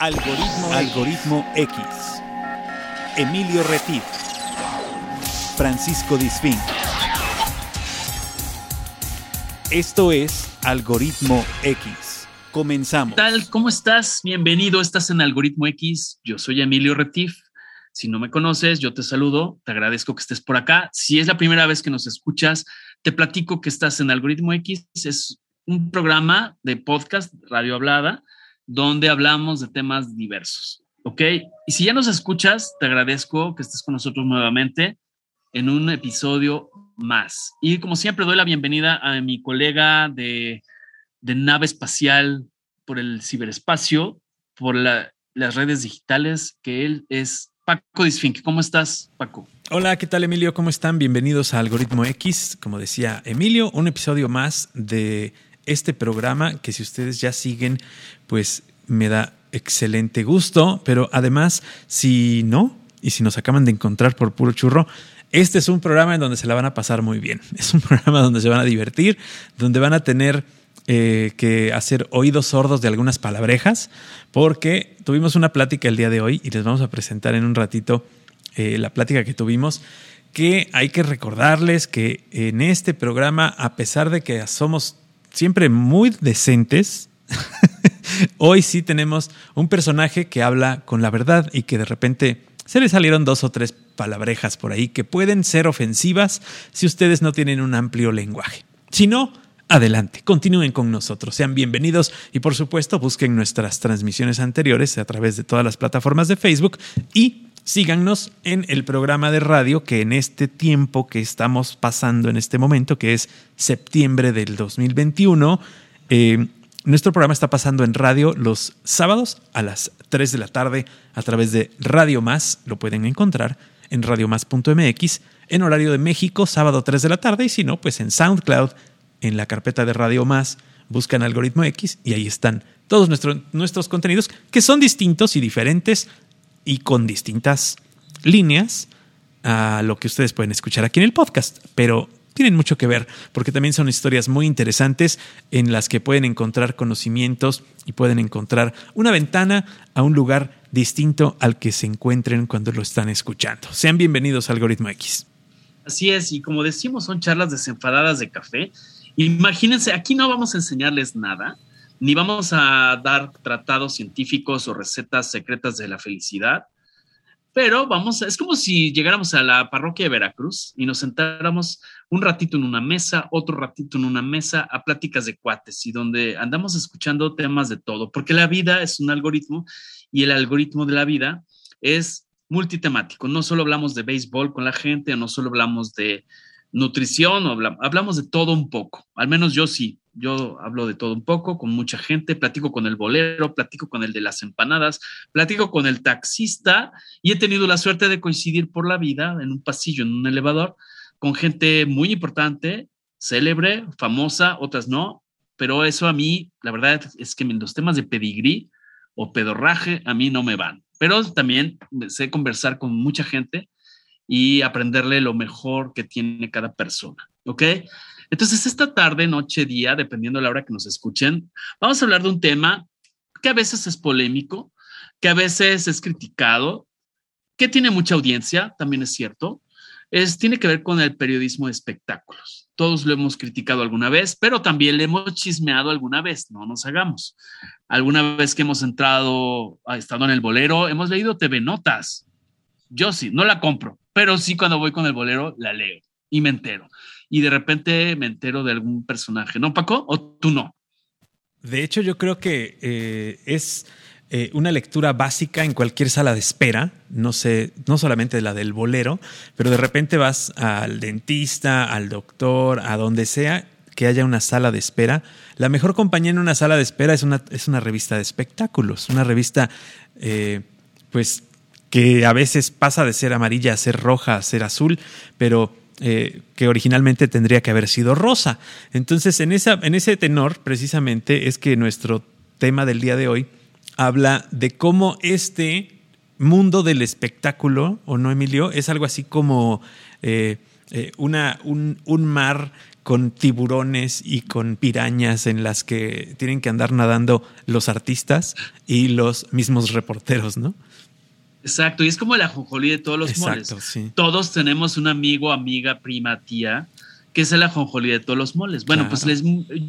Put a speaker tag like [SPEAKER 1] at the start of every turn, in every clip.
[SPEAKER 1] Algoritmo, Algoritmo X. Emilio Retif. Francisco Disfín. Esto es Algoritmo X. Comenzamos.
[SPEAKER 2] ¿Qué tal? ¿Cómo estás? Bienvenido. Estás en Algoritmo X. Yo soy Emilio Retif. Si no me conoces, yo te saludo. Te agradezco que estés por acá. Si es la primera vez que nos escuchas, te platico que estás en Algoritmo X. Es un programa de podcast, radio hablada, donde hablamos de temas diversos. ¿Ok? Y si ya nos escuchas, te agradezco que estés con nosotros nuevamente en un episodio más. Y como siempre, doy la bienvenida a mi colega de, de nave espacial por el ciberespacio, por la, las redes digitales, que él es Paco Disfinque. ¿Cómo estás, Paco?
[SPEAKER 3] Hola, ¿qué tal Emilio? ¿Cómo están? Bienvenidos a Algoritmo X. Como decía Emilio, un episodio más de este programa que si ustedes ya siguen, pues me da excelente gusto, pero además, si no, y si nos acaban de encontrar por puro churro, este es un programa en donde se la van a pasar muy bien. Es un programa donde se van a divertir, donde van a tener eh, que hacer oídos sordos de algunas palabrejas, porque tuvimos una plática el día de hoy y les vamos a presentar en un ratito eh, la plática que tuvimos que hay que recordarles que en este programa, a pesar de que somos siempre muy decentes, hoy sí tenemos un personaje que habla con la verdad y que de repente se le salieron dos o tres palabrejas por ahí que pueden ser ofensivas si ustedes no tienen un amplio lenguaje. Si no, adelante, continúen con nosotros, sean bienvenidos y por supuesto busquen nuestras transmisiones anteriores a través de todas las plataformas de Facebook y síganos en el programa de radio que en este tiempo que estamos pasando en este momento, que es septiembre del 2021, eh, nuestro programa está pasando en radio los sábados a las 3 de la tarde a través de Radio Más. Lo pueden encontrar en radiomás.mx en horario de México, sábado 3 de la tarde. Y si no, pues en SoundCloud, en la carpeta de Radio Más, buscan Algoritmo X y ahí están todos nuestro, nuestros contenidos que son distintos y diferentes y con distintas líneas a lo que ustedes pueden escuchar aquí en el podcast. Pero tienen mucho que ver, porque también son historias muy interesantes en las que pueden encontrar conocimientos y pueden encontrar una ventana a un lugar distinto al que se encuentren cuando lo están escuchando. Sean bienvenidos a Algoritmo X.
[SPEAKER 2] Así es, y como decimos, son charlas desenfadadas de café. Imagínense, aquí no vamos a enseñarles nada, ni vamos a dar tratados científicos o recetas secretas de la felicidad pero vamos, es como si llegáramos a la parroquia de Veracruz y nos sentáramos un ratito en una mesa, otro ratito en una mesa a pláticas de cuates y donde andamos escuchando temas de todo, porque la vida es un algoritmo y el algoritmo de la vida es multitemático. No solo hablamos de béisbol con la gente, no solo hablamos de nutrición, hablamos de todo un poco, al menos yo sí, yo hablo de todo un poco con mucha gente, platico con el bolero, platico con el de las empanadas, platico con el taxista y he tenido la suerte de coincidir por la vida en un pasillo, en un elevador, con gente muy importante, célebre, famosa, otras no, pero eso a mí, la verdad es que los temas de pedigrí o pedorraje a mí no me van, pero también sé conversar con mucha gente y aprenderle lo mejor que tiene cada persona, ¿ok? Entonces, esta tarde, noche, día, dependiendo de la hora que nos escuchen, vamos a hablar de un tema que a veces es polémico, que a veces es criticado, que tiene mucha audiencia, también es cierto. Es, tiene que ver con el periodismo de espectáculos. Todos lo hemos criticado alguna vez, pero también le hemos chismeado alguna vez, no nos hagamos. Alguna vez que hemos entrado, ha estado en el bolero, hemos leído TV Notas. Yo sí, no la compro, pero sí cuando voy con el bolero la leo y me entero y de repente me entero de algún personaje, ¿no, Paco? ¿O tú no?
[SPEAKER 3] De hecho, yo creo que eh, es eh, una lectura básica en cualquier sala de espera, no sé, no solamente la del bolero, pero de repente vas al dentista, al doctor, a donde sea que haya una sala de espera. La mejor compañía en una sala de espera es una, es una revista de espectáculos, una revista, eh, pues, que a veces pasa de ser amarilla a ser roja, a ser azul, pero eh, que originalmente tendría que haber sido rosa. Entonces, en, esa, en ese tenor, precisamente, es que nuestro tema del día de hoy habla de cómo este mundo del espectáculo, ¿o no, Emilio? Es algo así como eh, eh, una, un, un mar con tiburones y con pirañas en las que tienen que andar nadando los artistas y los mismos reporteros, ¿no?
[SPEAKER 2] Exacto, y es como la jonjolí de todos los
[SPEAKER 3] Exacto,
[SPEAKER 2] moles.
[SPEAKER 3] sí.
[SPEAKER 2] Todos tenemos un amigo, amiga, prima, tía, que es el ajonjolí de todos los moles. Bueno,
[SPEAKER 3] Claro.
[SPEAKER 2] pues les,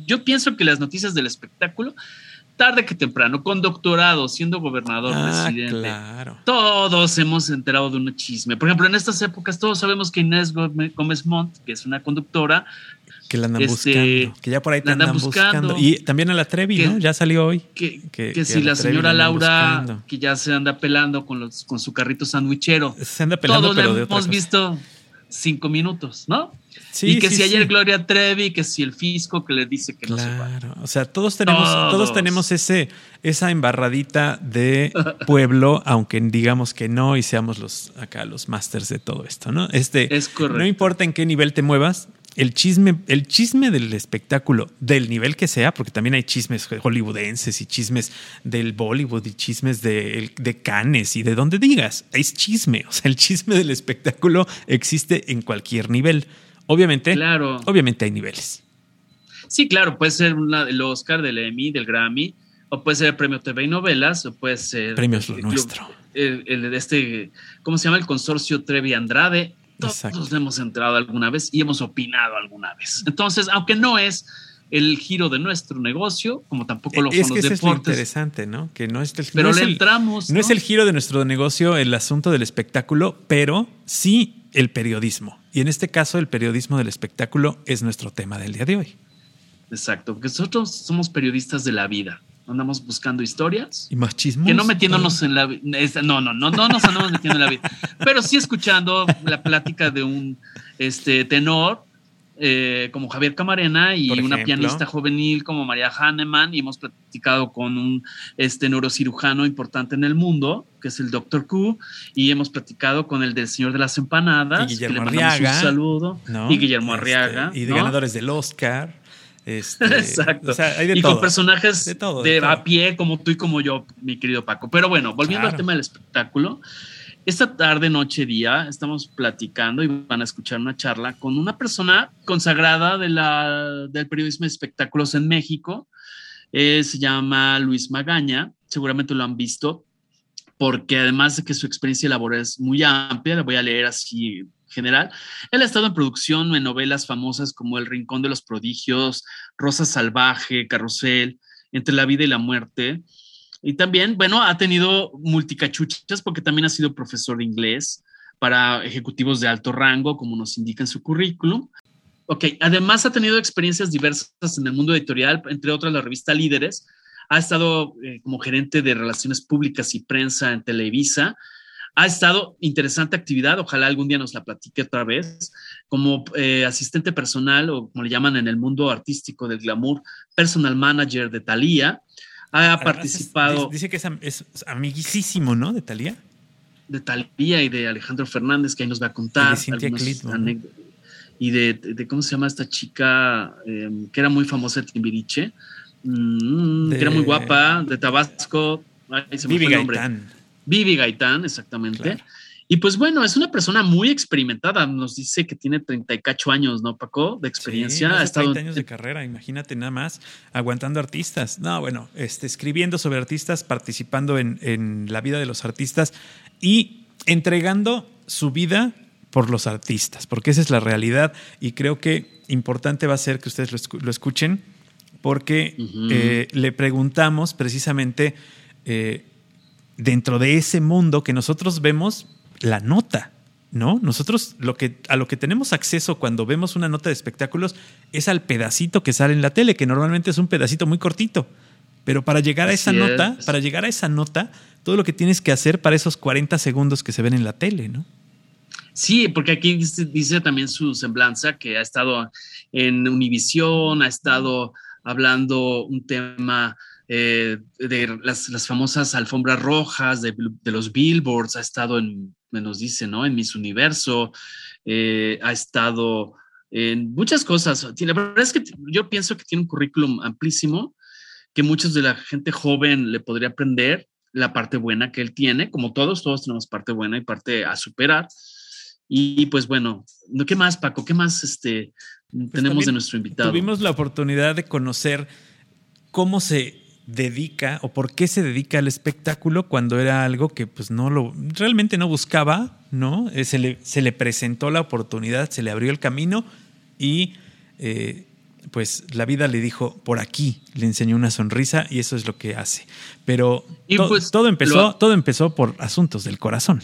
[SPEAKER 2] yo pienso que las noticias del espectáculo, tarde que temprano, con doctorado, siendo gobernador,
[SPEAKER 3] Ah,
[SPEAKER 2] presidente,
[SPEAKER 3] claro.
[SPEAKER 2] todos hemos enterado de un chisme. Por ejemplo, en estas épocas todos sabemos que Inés Gómez Montt, que es una conductora,
[SPEAKER 3] Que la andan
[SPEAKER 2] Este,
[SPEAKER 3] buscando. Que ya por ahí te
[SPEAKER 2] andan
[SPEAKER 3] andan buscando.
[SPEAKER 2] buscando.
[SPEAKER 3] Y también a la Trevi,
[SPEAKER 2] Que-
[SPEAKER 3] ¿no? Ya salió hoy.
[SPEAKER 2] que,
[SPEAKER 3] Que-
[SPEAKER 2] que
[SPEAKER 3] que
[SPEAKER 2] si
[SPEAKER 3] la
[SPEAKER 2] señora
[SPEAKER 3] la
[SPEAKER 2] Laura,
[SPEAKER 3] buscando.
[SPEAKER 2] que ya se anda pelando con, los, con su carrito sandwichero,
[SPEAKER 3] Se anda pelando,
[SPEAKER 2] todos la
[SPEAKER 3] de
[SPEAKER 2] hemos
[SPEAKER 3] cosa.
[SPEAKER 2] visto cinco minutos, ¿no?
[SPEAKER 3] Sí,
[SPEAKER 2] y que
[SPEAKER 3] sí,
[SPEAKER 2] si ayer
[SPEAKER 3] sí.
[SPEAKER 2] Gloria Trevi, que si el fisco que le dice que no se va.
[SPEAKER 3] Claro, o sea, todos tenemos, todos.
[SPEAKER 2] Todos.
[SPEAKER 3] tenemos ese, esa embarradita de pueblo, aunque digamos que no y seamos los acá los masters de todo esto, ¿no? Este,
[SPEAKER 2] Es correcto.
[SPEAKER 3] no importa en qué nivel te muevas, el chisme, el chisme del espectáculo, del nivel que sea, porque también hay chismes hollywoodenses y chismes del Bollywood y chismes de, de Cannes y de donde digas, es chisme, o sea, el chisme del espectáculo existe en cualquier nivel. Obviamente,
[SPEAKER 2] Claro.
[SPEAKER 3] obviamente hay niveles.
[SPEAKER 2] Sí, claro, puede ser una- el Oscar, del Emmy, del Grammy, o puede ser el premio TV y novelas, o puede ser.
[SPEAKER 3] Premios lo
[SPEAKER 2] el
[SPEAKER 3] nuestro.
[SPEAKER 2] El, el de este, ¿cómo se llama? El consorcio Trevi Andrade. Todos
[SPEAKER 3] Exacto.
[SPEAKER 2] hemos entrado alguna vez y hemos opinado alguna vez. Entonces, aunque no es el giro de nuestro negocio, como tampoco lo
[SPEAKER 3] es
[SPEAKER 2] son
[SPEAKER 3] que
[SPEAKER 2] los
[SPEAKER 3] eso es lo
[SPEAKER 2] deportes,
[SPEAKER 3] interesante, ¿no? Que no es el,
[SPEAKER 2] pero
[SPEAKER 3] no es
[SPEAKER 2] le
[SPEAKER 3] el-
[SPEAKER 2] entramos.
[SPEAKER 3] no es el giro de nuestro negocio el asunto del espectáculo, pero sí el periodismo. Y en este caso, el periodismo del espectáculo es nuestro tema del día de hoy.
[SPEAKER 2] Exacto, porque nosotros somos periodistas de la vida. Andamos buscando historias.
[SPEAKER 3] Y más chismos.
[SPEAKER 2] Que no metiéndonos en la no, no, no, no nos andamos metiendo en la vida, pero sí escuchando la plática de un este tenor eh, como Javier Camarena y
[SPEAKER 3] Por
[SPEAKER 2] una
[SPEAKER 3] ejemplo.
[SPEAKER 2] pianista juvenil como María Hahnemann y hemos platicado con un este neurocirujano importante en el mundo que es el Dr. Q y hemos platicado con el del Señor de las Empanadas
[SPEAKER 3] Y
[SPEAKER 2] que
[SPEAKER 3] Guillermo
[SPEAKER 2] le mandamos
[SPEAKER 3] Arriaga,
[SPEAKER 2] un saludo
[SPEAKER 3] ¿no?
[SPEAKER 2] y Guillermo
[SPEAKER 3] Este,
[SPEAKER 2] Arriaga
[SPEAKER 3] y de
[SPEAKER 2] ¿no?
[SPEAKER 3] ganadores del Oscar. Este,
[SPEAKER 2] Exacto.
[SPEAKER 3] O sea, hay de
[SPEAKER 2] y
[SPEAKER 3] todo.
[SPEAKER 2] con personajes
[SPEAKER 3] De
[SPEAKER 2] de,
[SPEAKER 3] todo, de todo.
[SPEAKER 2] a pie, como tú y como yo, mi querido Paco. Pero bueno, volviendo
[SPEAKER 3] Claro.
[SPEAKER 2] al tema del espectáculo, esta tarde, noche, día, estamos platicando y van a escuchar una charla con una persona consagrada de la, del periodismo de espectáculos en México. Eh, se llama Luis Magaña, seguramente lo han visto, porque además de que su experiencia laboral es muy amplia, la voy a leer así general. Él ha estado en producción en novelas famosas como El Rincón de los Prodigios, Rosa Salvaje, Carrusel, Entre la Vida y la Muerte. Y también, bueno, ha tenido multicachuchas porque también ha sido profesor de inglés para ejecutivos de alto rango, como nos indica en su currículum. Ok, además ha tenido experiencias diversas en el mundo editorial, entre otras la revista Líderes. Ha estado eh, como gerente de relaciones públicas y prensa en Televisa. Ha estado interesante actividad, ojalá algún día nos la platique otra vez, como eh, asistente personal o como le llaman en el mundo artístico del glamour, personal manager de Thalía. Ha
[SPEAKER 3] Además, es-
[SPEAKER 2] participado
[SPEAKER 3] Dice que es, es amiguísimo, ¿no? De Talía.
[SPEAKER 2] de Talía y de Alejandro Fernández, que ahí nos va a contar.
[SPEAKER 3] Y de.
[SPEAKER 2] Y de, de- cómo se llama esta chica eh, que era muy famosa de Timbiriche, Mm,
[SPEAKER 3] De-
[SPEAKER 2] que era muy guapa, de Tabasco. Ay, se me
[SPEAKER 3] Vivi
[SPEAKER 2] fue el nombre.
[SPEAKER 3] Gaitán.
[SPEAKER 2] Vivi Gaitán, exactamente.
[SPEAKER 3] Claro.
[SPEAKER 2] Y pues bueno, es una persona muy experimentada. Nos dice que tiene 38 años, ¿no, Paco? De experiencia.
[SPEAKER 3] Sí,
[SPEAKER 2] ha estado
[SPEAKER 3] 30 años de carrera, imagínate nada más, aguantando artistas. No, bueno, este, escribiendo sobre artistas, participando en, en la vida de los artistas y entregando su vida por los artistas, porque esa es la realidad y creo que importante va a ser que ustedes lo, escu- lo escuchen, porque eh, le preguntamos precisamente eh, dentro de ese mundo que nosotros vemos la nota, ¿no? Nosotros lo que, a lo que tenemos acceso cuando vemos una nota de espectáculos es al pedacito que sale en la tele, que normalmente es un pedacito muy cortito. Pero para llegar a esa
[SPEAKER 2] Así
[SPEAKER 3] nota,
[SPEAKER 2] es.
[SPEAKER 3] para llegar a esa nota, todo lo que tienes que hacer para esos 40 segundos que se ven en la tele, ¿no?
[SPEAKER 2] Sí, porque aquí dice, dice también su semblanza que ha estado en Univisión, ha estado hablando un tema eh, de las, las famosas alfombras rojas, de, de los billboards, ha estado en, me nos dice, ¿no? En Miss Universo, eh, ha estado en muchas cosas. La verdad es que yo pienso que tiene un currículum amplísimo, que muchos de la gente joven le podría aprender la parte buena que él tiene, como todos, todos tenemos parte buena y parte a superar Y pues bueno, ¿qué más, Paco? ¿Qué más este, pues tenemos de nuestro invitado?
[SPEAKER 3] Tuvimos la oportunidad de conocer cómo se dedica o por qué se dedica al espectáculo cuando era algo que pues no lo realmente no buscaba, ¿no? Eh, se le, se le presentó la oportunidad, se le abrió el camino y eh, pues la vida le dijo por aquí, le enseñó una sonrisa y eso es lo que hace. Pero pues, todo empezó, todo empezó por asuntos del corazón.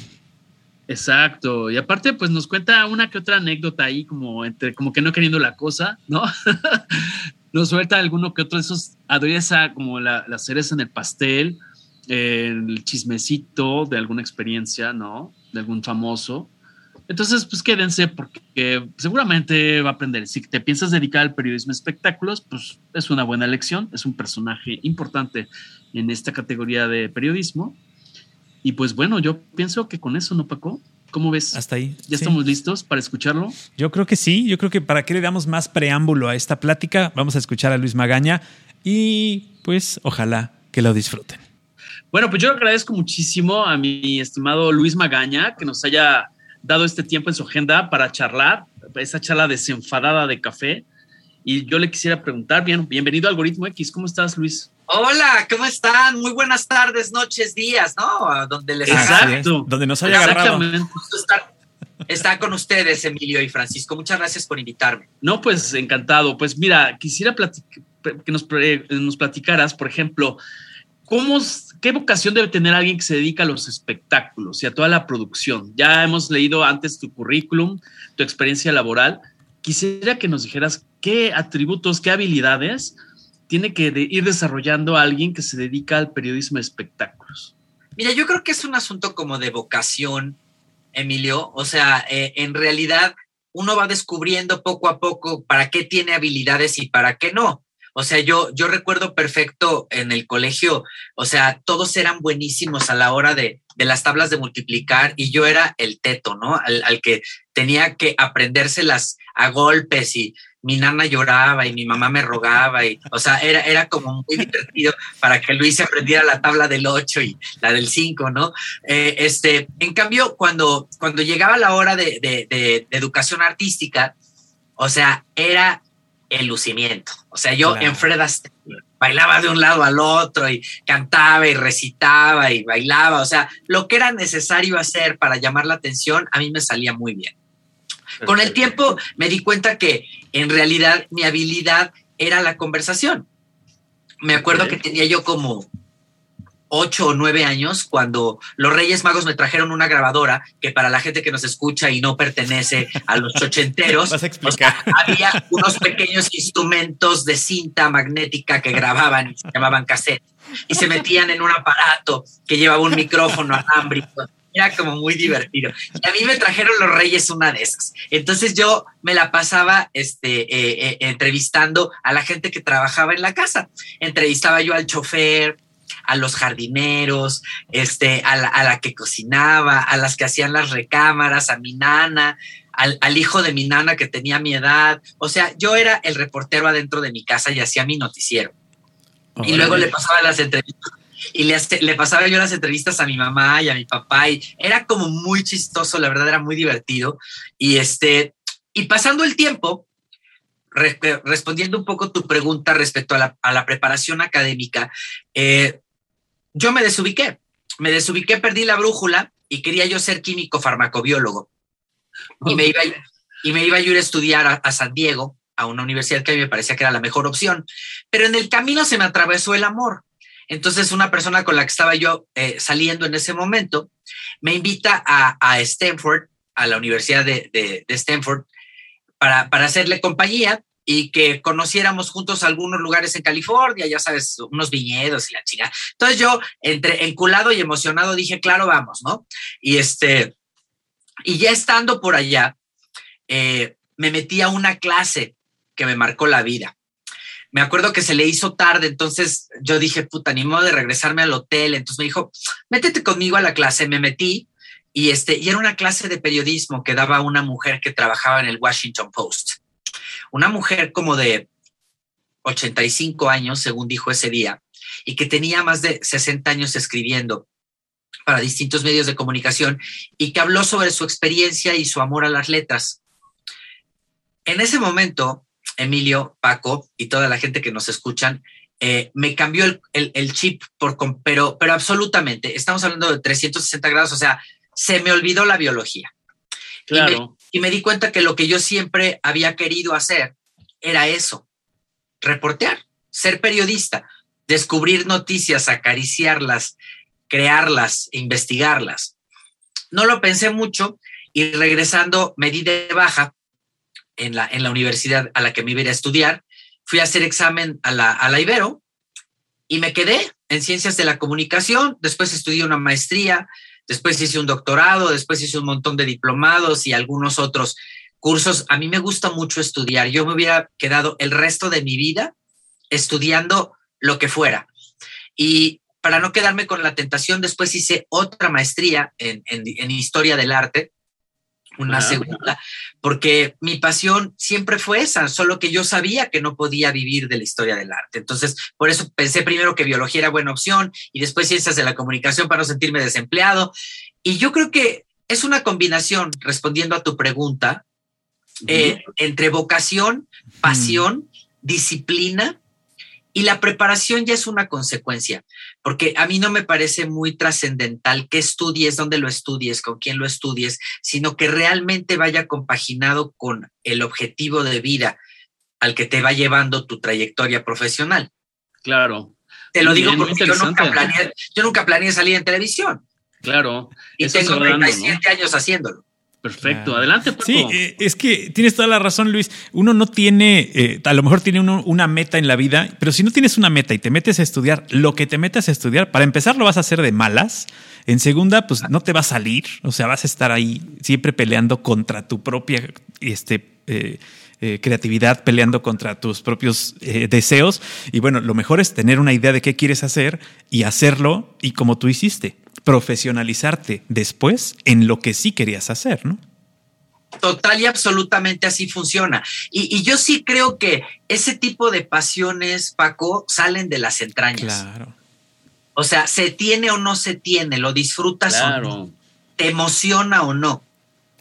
[SPEAKER 2] Exacto. Y aparte, pues nos cuenta una que otra anécdota ahí, como entre, como que no queriendo la cosa, ¿no? nos suelta alguno que otro de esos, adereza como la, la cereza en el pastel, el chismecito de alguna experiencia, ¿no? De algún famoso. Entonces, pues quédense porque seguramente va a aprender. Si te piensas dedicar al periodismo espectáculos, pues es una buena elección, es un personaje importante en esta categoría de periodismo y pues bueno, yo pienso que con eso, ¿no, Paco? ¿Cómo ves?
[SPEAKER 3] Hasta ahí.
[SPEAKER 2] ¿Ya estamos listos para escucharlo?
[SPEAKER 3] Yo creo que sí. Yo creo que para que le damos más preámbulo a esta plática, vamos a escuchar a Luis Magaña y pues ojalá que lo disfruten.
[SPEAKER 2] Bueno, pues yo agradezco muchísimo a mi estimado Luis Magaña que nos haya dado este tiempo en su agenda para charlar, esa charla desenfadada de café. Y yo le quisiera preguntar, bien, bienvenido a Algoritmo X, ¿cómo estás, Luis?
[SPEAKER 4] Hola, ¿cómo están? Muy buenas tardes, noches, días, ¿no?
[SPEAKER 3] Donde les Exacto. Donde nos haya agarrado.
[SPEAKER 4] Estar, con ustedes, Emilio y Francisco. Muchas gracias por invitarme.
[SPEAKER 2] No, pues encantado. Pues mira, quisiera que nos, nos platicaras, por ejemplo, ¿cómo, ¿qué vocación debe tener alguien que se dedica a los espectáculos y a toda la producción? Ya hemos leído antes tu currículum, tu experiencia laboral. Quisiera que nos dijeras qué atributos, qué habilidades tiene que ir desarrollando alguien que se dedica al periodismo de espectáculos?
[SPEAKER 4] Mira, yo creo que es un asunto como de vocación, Emilio. O sea, eh, en realidad uno va descubriendo poco a poco para qué tiene habilidades y para qué no. O sea, yo, yo recuerdo perfecto en el colegio, o sea, todos eran buenísimos a la hora de, de las tablas de multiplicar y yo era el teto, ¿no? Al, al que tenía que aprendérselas a golpes y, mi nana lloraba y mi mamá me rogaba y, o sea, era, era como muy divertido para que Luis aprendiera la tabla del 8 y la del 5, ¿no? Eh, este, en cambio, cuando, cuando llegaba la hora de, de, educación artística, o sea, era el lucimiento. O sea, yo en Fred Astaire bailaba de un lado al otro y cantaba y recitaba y bailaba. O sea, lo que era necesario hacer para llamar la atención, a mí me salía muy bien. Con el tiempo me di cuenta que en realidad mi habilidad era la conversación. Me acuerdo que tenía yo como ocho o nueve años cuando los Reyes Magos me trajeron una grabadora que para la gente que nos escucha y no pertenece a los ochenteros, había unos pequeños instrumentos de cinta magnética que grababan y se llamaban cassette y se metían en un aparato que llevaba un micrófono alámbrico era como muy divertido. Y a mí me trajeron los Reyes una de esas. Entonces yo me la pasaba este, eh, eh, entrevistando a la gente que trabajaba en la casa. Entrevistaba yo al chofer, a los jardineros, este, a la, que cocinaba, a las que hacían las recámaras, a mi nana, al, al, hijo de mi nana que tenía mi edad. O sea, yo era el reportero adentro de mi casa y hacía mi noticiero. y luego le pasaba las entrevistas y le, pasaba yo las entrevistas a mi mamá y a mi papá y era como muy chistoso, la verdad era muy divertido. Y, este, y pasando el tiempo, respondiendo un poco tu pregunta respecto a la, preparación académica, eh, yo me desubiqué, me desubiqué, perdí la brújula y quería yo ser químico farmacobiólogo. Y, me iba, y me iba a ir a estudiar a, a San Diego, a una universidad que a mí me parecía que era la mejor opción. Pero en el camino se me atravesó el amor. Entonces, una persona con la que estaba yo eh, saliendo en ese momento me invita a, Stanford, a la Universidad de, Stanford, para, hacerle compañía y que conociéramos juntos algunos lugares en California, ya sabes, unos viñedos y la chica. Entonces yo, entre enculado y emocionado, dije, claro, vamos, ¿no? Y este, y ya estando por allá, eh, me metí a una clase que me marcó la vida me acuerdo que se le hizo tarde, entonces yo dije, puta, ni modo de regresarme al hotel. Entonces me dijo, métete conmigo a la clase. Me metí y, este, era una clase de periodismo que daba una mujer que trabajaba en el Washington Post. Una mujer como de 85 años, según dijo ese día, y que tenía más de 60 años escribiendo. para distintos medios de comunicación y que habló sobre su experiencia y su amor a las letras. En ese momento, Emilio, Paco y toda la gente que nos escuchan, eh, me cambió el, chip, por, pero, pero absolutamente. Estamos hablando de 360 grados, o sea, se me olvidó la biología.
[SPEAKER 2] Claro.
[SPEAKER 4] y me di cuenta que lo que yo siempre había querido hacer era eso, reportear, ser periodista, descubrir noticias, acariciarlas, crearlas, investigarlas. No lo pensé mucho y regresando me di de baja en la, en la universidad a la que me iba a, estudiar, fui a hacer examen a la, a la Ibero y me quedé en ciencias de la comunicación, después estudié una maestría, después hice un doctorado, después hice un montón de diplomados y algunos otros cursos. A mí me gusta mucho estudiar. Yo me hubiera quedado el resto de mi vida estudiando lo que fuera. Y para no quedarme con la tentación, después hice otra maestría en, historia del arte, una segunda, porque mi pasión siempre fue esa, solo que yo sabía que no podía vivir de la historia del arte. Entonces, por eso pensé primero que biología era buena opción y después ciencias de la comunicación para no sentirme desempleado. Y yo creo que es una combinación, respondiendo a tu pregunta, eh, entre vocación, pasión, disciplina y la preparación ya es una consecuencia, porque a mí no me parece muy trascendental que estudies, dónde lo estudies, con quién lo estudies, sino que realmente vaya compaginado con el objetivo de vida al que te va llevando tu trayectoria profesional.
[SPEAKER 2] Claro.
[SPEAKER 4] Te lo digo porque yo nunca, planeé, yo nunca planeé salir en televisión.
[SPEAKER 2] Claro.
[SPEAKER 4] Y tengo 37 años haciéndolo.
[SPEAKER 2] Perfecto, adelante.
[SPEAKER 3] Sí, eh, es que tienes toda la razón, Luis. Uno no tiene, eh, a lo mejor tiene uno una meta en la vida, pero si no tienes una meta y te metes a estudiar lo que te metes a estudiar, para empezar lo vas a hacer de malas. En segunda, pues no te va a salir, o sea, vas a estar ahí siempre peleando contra tu propia este, eh, creatividad, peleando contra tus propios deseos. Y bueno, lo mejor es tener una idea de qué quieres hacer y hacerlo y como tú hiciste profesionalizarte después en lo que sí querías hacer, ¿no?
[SPEAKER 4] Total y absolutamente así funciona. Y, yo sí creo que ese tipo de pasiones, Paco, salen de las entrañas. Claro. O sea, se tiene o no se tiene, lo disfrutas o no, te emociona o no.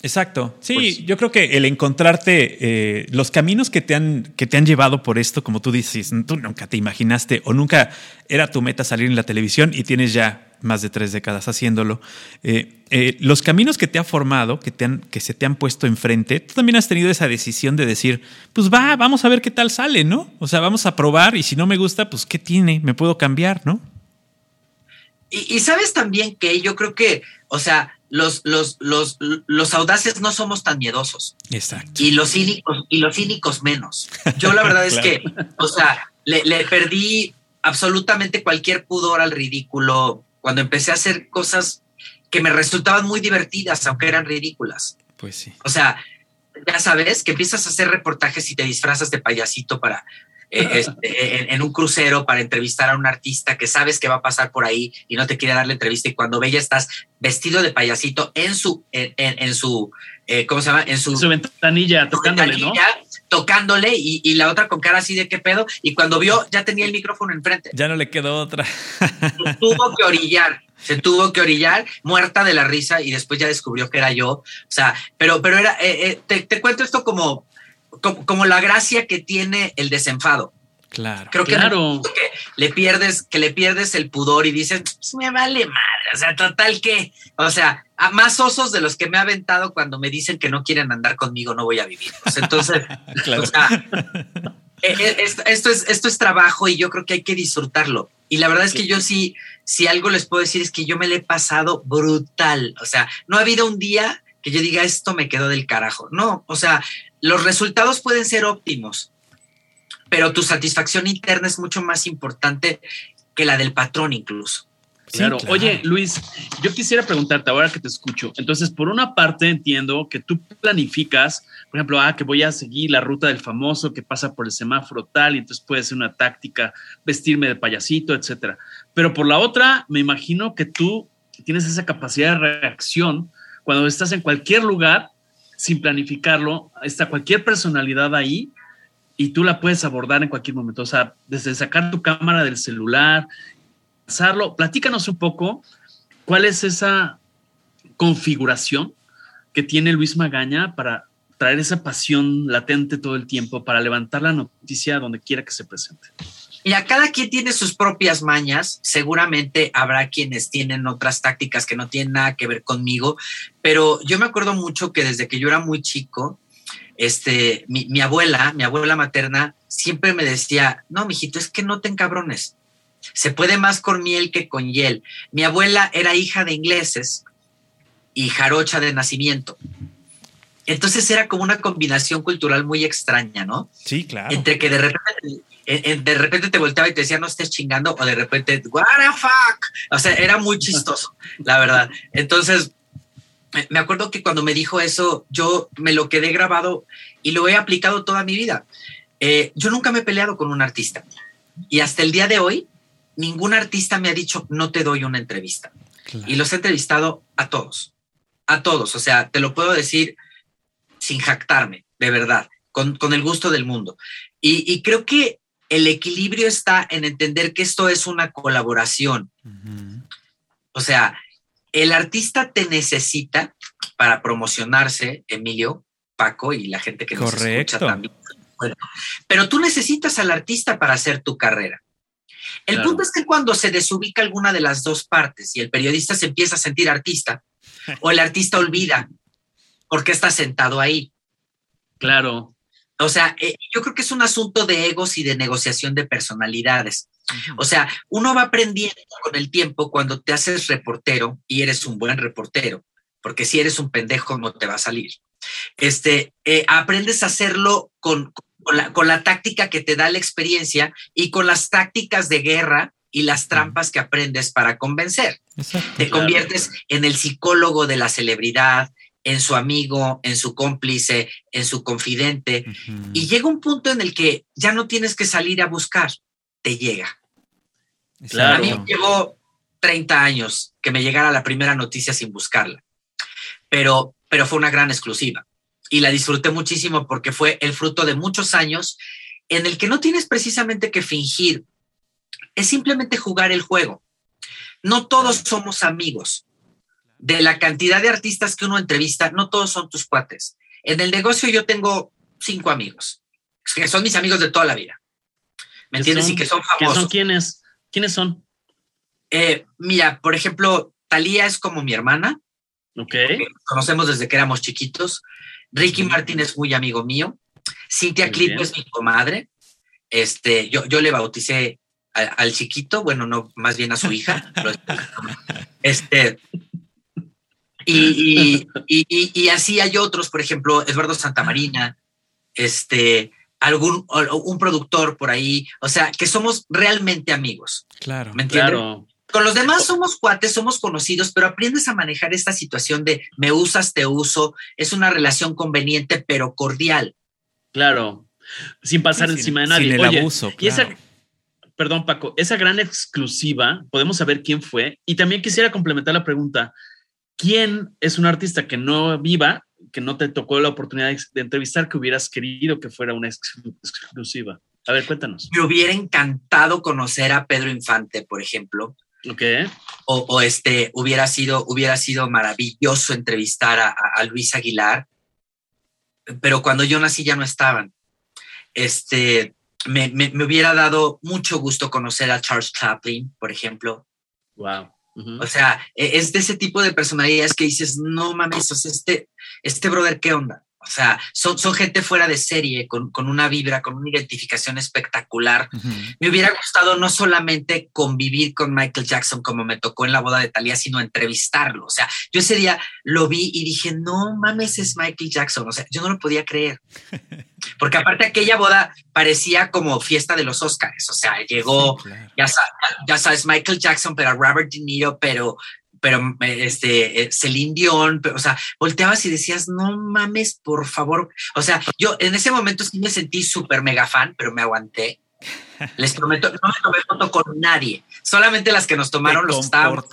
[SPEAKER 3] Exacto. Sí, pues yo creo que el encontrarte eh, los caminos que te han que te han llevado por esto, como tú dices, tú nunca te imaginaste o nunca era tu meta salir en la televisión y tienes ya más de tres décadas haciéndolo. Eh, eh, los caminos que te ha formado, que, te han, que se te han puesto enfrente, tú también has tenido esa decisión de decir, pues va, vamos a ver qué tal sale, ¿no? O sea, vamos a probar y si no me gusta, pues ¿qué tiene? Me puedo cambiar, ¿no?
[SPEAKER 4] Y, sabes también que yo creo que, o sea, los, los, los, los audaces no somos tan miedosos.
[SPEAKER 3] Exacto.
[SPEAKER 4] Y los cínicos, y los cínicos menos. Yo la verdad es que, o sea, le, le perdí absolutamente cualquier pudor al ridículo cuando empecé a hacer cosas que me resultaban muy divertidas, aunque eran ridículas.
[SPEAKER 3] Pues sí.
[SPEAKER 4] O sea, ya sabes que empiezas a hacer reportajes y te disfrazas de payasito para eh, este, en, un crucero para entrevistar a un artista que sabes que va a pasar por ahí y no te quiere dar la entrevista y cuando ve ya estás vestido de payasito en su en, su eh, ¿cómo se llama? En
[SPEAKER 2] su, ventanilla tocándole, ¿no?
[SPEAKER 4] Tocándole y, la otra con cara así de qué pedo y cuando vio ya tenía el micrófono enfrente.
[SPEAKER 3] Ya no le quedó otra.
[SPEAKER 4] Se tuvo que orillar se tuvo que orillar, muerta de la risa, y después ya descubrió que era yo. O sea, pero, pero era, eh, te, cuento esto como, como, la gracia que tiene el desenfado.
[SPEAKER 3] Claro.
[SPEAKER 4] Creo que,
[SPEAKER 2] claro.
[SPEAKER 4] le pierdes, que le pierdes el pudor y dices, pues me vale madre. O sea, total que, o sea, a más osos de los que me ha aventado cuando me dicen que no quieren andar conmigo, no voy a vivir. entonces, e, e, esto, es, esto es trabajo y yo creo que hay que disfrutarlo. Y la verdad es que yo sí, si algo les puedo decir es que yo me le he pasado brutal. O sea, no ha habido un día que yo diga esto me quedó del carajo. No, o sea, los resultados pueden ser óptimos, pero tu satisfacción interna es mucho más importante que la del patrón incluso.
[SPEAKER 2] Claro. Oye, Luis, yo quisiera preguntarte ahora que te escucho. Entonces, por una parte entiendo que tú planificas, por ejemplo, ah, que voy a seguir la ruta del famoso que pasa por el semáforo tal, y entonces puede ser una táctica, vestirme de payasito, etcétera. Pero por la otra, me imagino que tú tienes esa capacidad de reacción cuando estás en cualquier lugar sin planificarlo, está cualquier personalidad ahí y tú la puedes abordar en cualquier momento. O sea, desde sacar tu cámara del celular, pasarlo. Platícanos un poco ¿cuál es esa configuración que tiene Luis Magaña para traer esa pasión latente todo el tiempo, para levantar la noticia donde quiera que se presente?
[SPEAKER 4] Mira, cada quien tiene sus propias mañas. Seguramente habrá quienes tienen otras tácticas que no tienen nada que ver conmigo, pero yo me acuerdo mucho que desde que yo era muy chico, este, mi, mi abuela, mi abuela materna, siempre me decía, no, mijito, es que no te encabrones. Se puede más con miel que con hiel. Mi abuela era hija de ingleses y jarocha de nacimiento. Entonces era como una combinación cultural muy extraña, ¿no?
[SPEAKER 3] Sí, claro.
[SPEAKER 4] Entre que de repente, de repente te volteaba y te decía, no estés chingando, o de repente, what the fuck. O sea, era muy chistoso, la verdad. Entonces, me acuerdo que cuando me dijo eso, yo me lo quedé grabado y lo he aplicado toda mi vida. Eh, yo nunca me he peleado con un artista y hasta el día de hoy, ningún artista me ha dicho, no te doy una entrevista. Claro. Y los he entrevistado a todos, a todos. O sea, te lo puedo decir sin jactarme, de verdad, con, con el gusto del mundo. Y, y, creo que el equilibrio está en entender que esto es una colaboración. Uh -huh. O sea, el artista te necesita para promocionarse, Emilio, Paco y la gente que nos escucha también. Bueno, pero tú necesitas al artista para hacer tu carrera. El claro. punto es que cuando se desubica alguna de las dos partes y el periodista se empieza a sentir artista, o el artista olvida por qué está sentado ahí.
[SPEAKER 2] Claro.
[SPEAKER 4] O sea, eh, yo creo que es un asunto de egos y de negociación de personalidades. O sea, uno va aprendiendo con el tiempo cuando te haces reportero y eres un buen reportero, porque si eres un pendejo no te va a salir. Este, eh, aprendes a hacerlo con, con, la, con la táctica que te da la experiencia y con las tácticas de guerra y las trampas que aprendes para convencer. Exacto, te claro. conviertes en el psicólogo de la celebridad, en su amigo, en su cómplice, en su confidente. Uh -huh. Y llega un punto en el que ya no tienes que salir a buscar, te llega. Claro. A mí me llevó 30 años que me llegara la primera noticia sin buscarla, pero, pero fue una gran exclusiva y la disfruté muchísimo porque fue el fruto de muchos años en el que no tienes precisamente que fingir, es simplemente jugar el juego. No todos somos amigos. De la cantidad de artistas que uno entrevista, no todos son tus cuates. En el negocio yo tengo cinco amigos, que son mis amigos de toda la vida. ¿Me entiendes?
[SPEAKER 2] Son,
[SPEAKER 4] y que son famosos.
[SPEAKER 2] ¿Qué son quiénes? ¿Quiénes son?
[SPEAKER 4] Eh, mira, por ejemplo, Talía es como mi hermana.
[SPEAKER 2] Ok.
[SPEAKER 4] Conocemos desde que éramos chiquitos. Ricky Martin es muy amigo mío. Cintia Clip es mi comadre. Este, yo, yo le bauticé al, al, chiquito, bueno, no, más bien a su hija. este, y, y, y, y, así hay otros, por ejemplo, Eduardo Santamarina, este, algún un productor por ahí, o sea, que somos realmente amigos.
[SPEAKER 3] Claro.
[SPEAKER 4] ¿Me entiendes?
[SPEAKER 2] Claro.
[SPEAKER 4] Con los demás somos cuates, somos conocidos, pero aprendes a manejar esta situación de me usas, te uso. Es una relación conveniente, pero cordial.
[SPEAKER 2] Claro. Sin pasar
[SPEAKER 3] Sí,
[SPEAKER 2] encima
[SPEAKER 3] sin-
[SPEAKER 2] de nadie.
[SPEAKER 3] sin el
[SPEAKER 2] Oye,
[SPEAKER 3] abuso,
[SPEAKER 2] y esa, perdón, Paco, esa gran exclusiva, podemos saber quién fue. Y también quisiera complementar la pregunta: ¿quién es un artista que no viva, que no te tocó la oportunidad de, entrevistar, que hubieras querido que fuera una ex- exclusiva? A ver, cuéntanos.
[SPEAKER 4] Me hubiera encantado conocer a Pedro Infante, por ejemplo.
[SPEAKER 2] Ok.
[SPEAKER 4] o, o este hubiera sido hubiera sido maravilloso entrevistar a, a- Luis Aguilar pero cuando yo nací ya no estaban este me, me- me hubiera dado mucho gusto conocer a Charles Chaplin por ejemplo
[SPEAKER 2] Wow. Ujú.
[SPEAKER 4] o sea e- es de ese tipo de personalidades que dices no mames o sea, este este brother qué onda o sea son, son gente fuera de serie con, con una vibra con una identificación espectacular
[SPEAKER 3] Ujú.
[SPEAKER 4] me hubiera gustado no solamente convivir con Michael Jackson como me tocó en la boda de Talía, sino entrevistarlo. O sea, yo ese día lo vi y dije, no mames, es Michael Jackson. O sea, yo no lo podía creer. Porque aparte aquella boda parecía como fiesta de los Oscars. O sea, llegó,
[SPEAKER 3] Sí, claro.
[SPEAKER 4] ya, sa- ya sabes, Michael Jackson, pero Robert De Niro, pero pero eh, este eh, Celine Dion, pero, o sea, volteabas y decías, no mames, por favor. O sea, yo en ese momento sí me sentí súper mega fan, pero me aguanté. Les prometo, no me tomé foto con nadie, solamente las que nos tomaron los estábamos.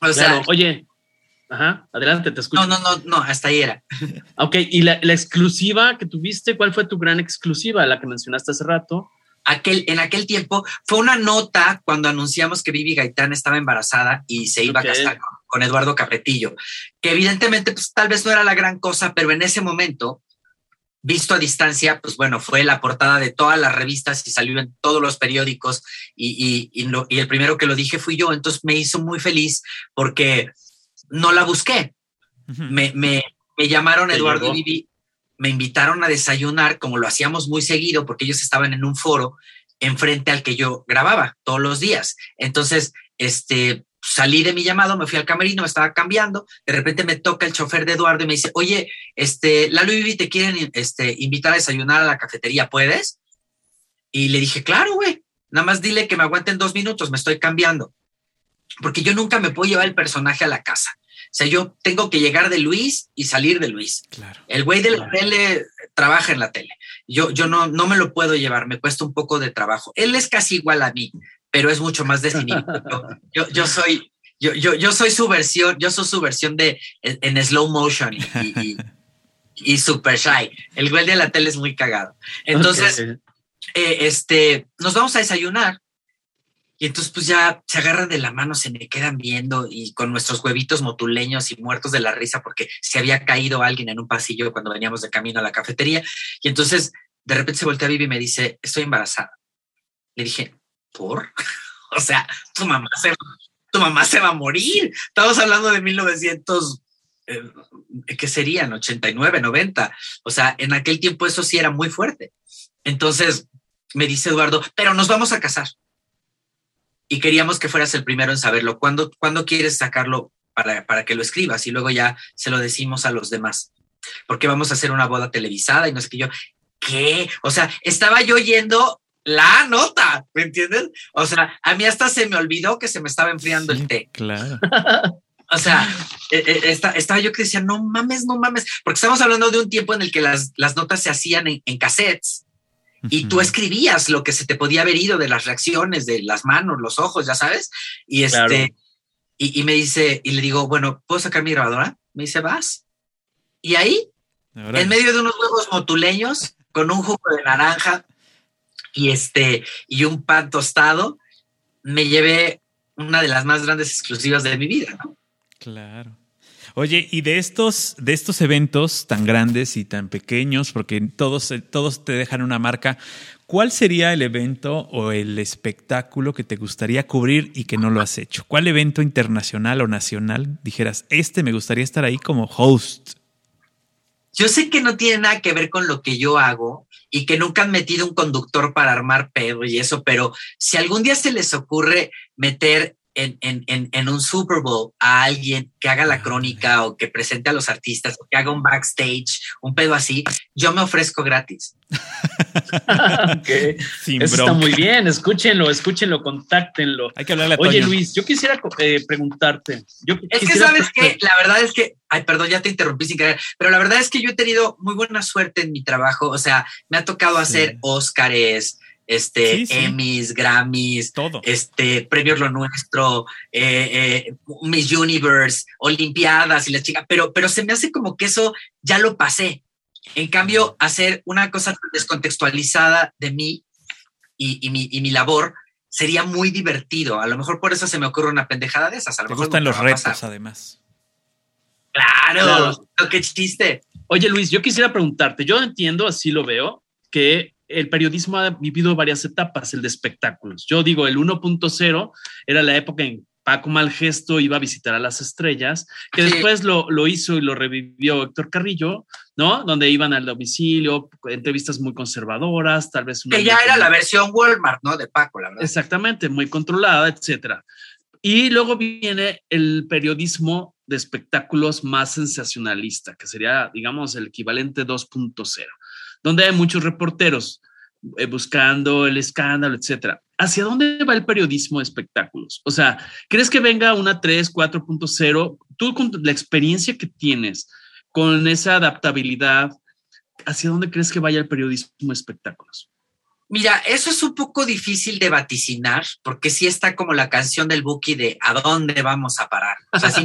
[SPEAKER 4] O sea,
[SPEAKER 2] Claro. Oye, ajá, adelante, te escucho.
[SPEAKER 4] no, no, no, no, hasta ahí era.
[SPEAKER 2] Ok, y la, la exclusiva que tuviste, ¿cuál fue tu gran exclusiva? La que mencionaste hace rato.
[SPEAKER 4] Aquel, en aquel tiempo fue una nota cuando anunciamos que Vivi Gaitán estaba embarazada y se iba a casar con, Eduardo Capetillo, que evidentemente pues, tal vez no era la gran cosa, pero en ese momento, visto a distancia, pues bueno, fue la portada de todas las revistas y salió en todos los periódicos y, y, y el primero que lo dije fui yo, entonces me hizo muy feliz porque no la busqué. me, me, me, llamaron Eduardo y Vivi me invitaron a desayunar, como lo hacíamos muy seguido, porque ellos estaban en un foro enfrente al que yo grababa todos los días. Entonces, este, salí de mi llamado, me fui al camerino, me estaba cambiando, de repente me toca el chofer de Eduardo y me dice, oye, este, Lalo Vivi te quieren este, invitar a desayunar a la cafetería, ¿puedes? Y le dije, claro, güey, nada más dile que me aguanten dos minutos, me estoy cambiando. Porque yo nunca me puedo llevar el personaje a la casa. O sea, yo tengo que llegar de Luis y salir de Luis. Claro. El güey de la tele trabaja en la tele. Yo, yo no, no me lo puedo llevar, me cuesta un poco de trabajo. Él es casi igual a mí, pero es mucho más definido. yo, yo, soy, yo, yo, yo soy su versión, yo soy su versión de en, slow motion y, y, super shy. El güey de la tele es muy cagado. Entonces, eh, este, nos vamos a desayunar y entonces pues ya se agarran de la mano, se me quedan viendo y con nuestros huevitos motuleños y muertos de la risa porque se había caído alguien en un pasillo cuando veníamos de camino a la cafetería. Y entonces de repente se voltea a Vivi y me dice, estoy embarazada. Le dije, ¿por? o sea, tu mamá se, tu mamá se va a morir. Estamos hablando de 1900, eh, ¿qué serían? 89, 90. O sea, en aquel tiempo eso sí era muy fuerte. Entonces me dice Eduardo, pero nos vamos a casar y queríamos que fueras el primero en saberlo. ¿Cuándo, ¿cuándo quieres sacarlo para, para, que lo escribas? Y luego ya se lo decimos a los demás. Porque vamos a hacer una boda televisada y no sé qué yo. ¿Qué? O sea, estaba yo yendo la nota, ¿me entiendes? O sea, a mí hasta se me olvidó que se me estaba enfriando el té.
[SPEAKER 3] Claro.
[SPEAKER 4] O sea, e, e, estaba yo que decía, no mames, no mames, porque estamos hablando de un tiempo en el que las, las notas se hacían en, en cassettes y tú escribías lo que se te podía haber ido de las reacciones, de las manos, los ojos, ya sabes. Y este, y, me dice, y le digo, bueno, ¿puedo sacar mi grabadora? Me dice, vas. Y ahí, en medio de unos huevos motuleños, con un jugo de naranja y este, y un pan tostado, me llevé una de las más grandes exclusivas de mi vida, ¿no?
[SPEAKER 3] Claro. Oye, y de estos, de estos eventos tan grandes y tan pequeños, porque todos, todos te dejan una marca, ¿cuál sería el evento o el espectáculo que te gustaría cubrir y que no lo has hecho? ¿Cuál evento internacional o nacional dijeras, este me gustaría estar ahí como host?
[SPEAKER 4] Yo sé que no tiene nada que ver con lo que yo hago y que nunca han metido un conductor para armar pedo y eso, pero si algún día se les ocurre meter en, en, en, un Super Bowl a alguien que haga la ah, crónica o que presente a los artistas o que haga un backstage, un pedo así, yo me ofrezco gratis.
[SPEAKER 2] okay. Eso está muy bien, escúchenlo, escúchenlo, contáctenlo.
[SPEAKER 3] Hay que hablarle a
[SPEAKER 2] Oye, Luis, yo quisiera eh, preguntarte. Yo
[SPEAKER 4] es que sabes que la verdad es que, ay, perdón, ya te interrumpí sin querer, pero la verdad es que yo he tenido muy buena suerte en mi trabajo. O sea, me ha tocado hacer Óscares, este, Emmys, Grammys,
[SPEAKER 3] todo.
[SPEAKER 4] este, premios Lo Nuestro, eh, eh, Miss Universe, Olimpiadas y la chica, pero, pero se me hace como que eso ya lo pasé. En cambio, hacer una cosa descontextualizada de mí y, mi, y mi labor sería muy divertido. A lo mejor por eso se me ocurre una pendejada de esas. A lo
[SPEAKER 3] Te
[SPEAKER 4] mejor
[SPEAKER 3] gustan los retos, además.
[SPEAKER 4] Claro, claro, qué chiste.
[SPEAKER 2] Oye, Luis, yo quisiera preguntarte, yo entiendo, así lo veo, que el periodismo ha vivido varias etapas, el de espectáculos. Yo digo, el 1.0 era la época en Paco Malgesto iba a visitar a las estrellas, que después lo, hizo y lo revivió Héctor Carrillo, ¿no? Donde iban al domicilio, entrevistas muy conservadoras, tal vez...
[SPEAKER 4] que ya era la versión Walmart, ¿no? De Paco, la verdad.
[SPEAKER 2] Exactamente, muy controlada, etcétera. Y luego viene el periodismo de espectáculos más sensacionalista, que sería, digamos, el equivalente 2.0 donde hay muchos reporteros eh, buscando el escándalo, etcétera. ¿Hacia dónde va el periodismo de espectáculos? O sea, ¿crees que venga una 3, 4.0? Tú con la experiencia que tienes, con esa adaptabilidad, ¿hacia dónde crees que vaya el periodismo de espectáculos?
[SPEAKER 4] Mira, eso es un poco difícil de vaticinar, porque sí está como la canción del Buki de ¿a dónde vamos a parar? O sea, es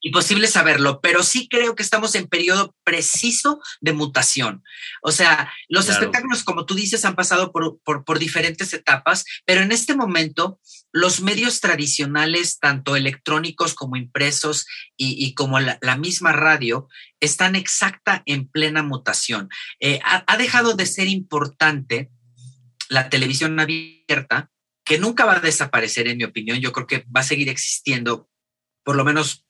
[SPEAKER 4] imposible, saberlo, pero sí creo que estamos en periodo preciso de mutación. O sea, los espectáculos, como tú dices, han pasado por, por, diferentes etapas, pero en este momento los medios tradicionales, tanto electrónicos como impresos y, como la, misma radio, están exacta en plena mutación. Eh, ha dejado de ser importante la televisión abierta, que nunca va a desaparecer, en mi opinión. Yo creo que va a seguir existiendo, por lo menos.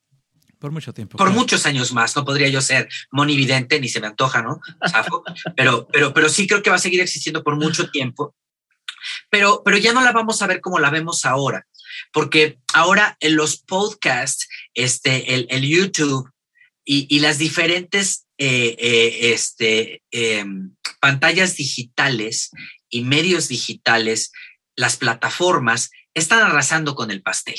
[SPEAKER 3] Por mucho tiempo.
[SPEAKER 4] Por muchos años más. No podría yo ser monividente, ni se me antoja, ¿no? pero, pero, pero sí creo que va a seguir existiendo por mucho tiempo. Pero, pero ya no la vamos a ver como la vemos ahora, porque ahora en los podcasts, este, el, YouTube y, las diferentes eh, eh, este, em, pantallas digitales y medios digitales, las plataformas, están arrasando con el pastel.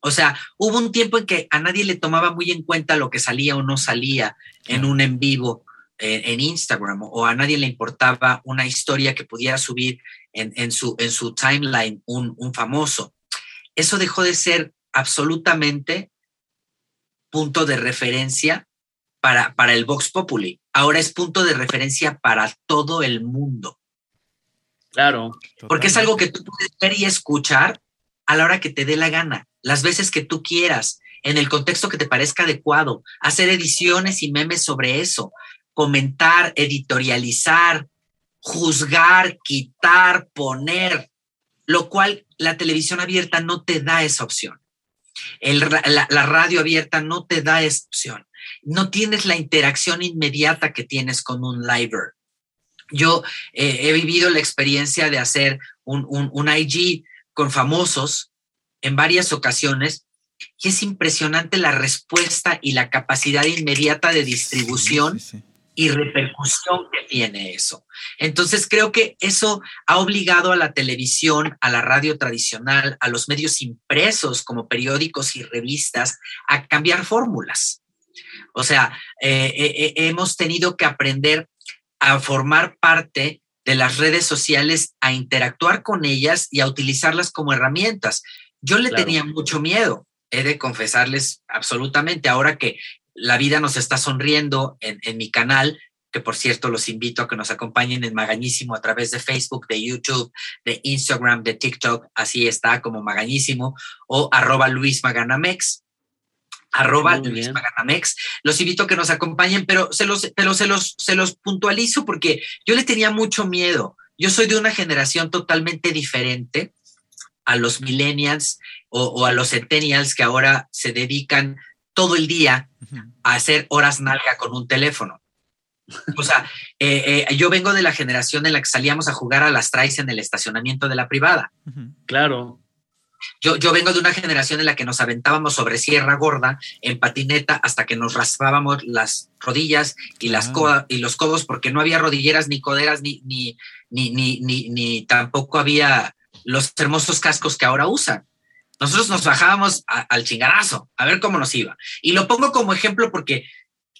[SPEAKER 4] O sea, hubo un tiempo en que a nadie le tomaba muy en cuenta lo que salía o no salía en un en vivo en Instagram o a nadie le importaba una historia que pudiera subir en, su, en su timeline un, un famoso. Eso dejó de ser absolutamente punto de referencia para, para el Vox Populi. Ahora es punto de referencia para todo el mundo.
[SPEAKER 2] Claro.
[SPEAKER 4] Porque es algo que tú puedes ver y escuchar a la hora que te dé la gana, las veces que tú quieras, en el contexto que te parezca adecuado, hacer ediciones y memes sobre eso, comentar, editorializar, juzgar, quitar, poner, lo cual la televisión abierta no te da esa opción. la, la, radio abierta no te da esa opción. No tienes la interacción inmediata que tienes con un liver. Yo eh, he vivido la experiencia de hacer un, un, IG con famosos en varias ocasiones y es impresionante la respuesta y la capacidad inmediata de distribución y repercusión que tiene eso. Entonces creo que eso ha obligado a la televisión, a la radio tradicional, a los medios impresos como periódicos y revistas a cambiar fórmulas. O sea, eh, eh, hemos tenido que aprender a formar parte de las redes sociales, a interactuar con ellas y a utilizarlas como herramientas. Yo le tenía mucho miedo, he de confesarles absolutamente, ahora que la vida nos está sonriendo en, mi canal, que por cierto los invito a que nos acompañen en Magañísimo a través de Facebook, de YouTube, de Instagram, de TikTok, así está como Magañísimo, o arroba Luis Maganamex arroba Luis Maganamex. Los invito a que nos acompañen, pero se los, pero se los, se los puntualizo porque yo le tenía mucho miedo. Yo soy de una generación totalmente diferente a los millennials o, a los centennials que ahora se dedican todo el día a hacer horas nalga con un teléfono. O sea, eh, eh, yo vengo de la generación en la que salíamos a jugar a las trays en el estacionamiento de la privada.
[SPEAKER 2] Claro.
[SPEAKER 4] Yo, yo vengo de una generación en la que nos aventábamos sobre sierra gorda en patineta hasta que nos raspábamos las rodillas y, las y los codos porque no había rodilleras ni coderas ni, ni, ni, ni, ni, tampoco había los hermosos cascos que ahora usan. Nosotros nos bajábamos al chingarazo a ver cómo nos iba. Y lo pongo como ejemplo porque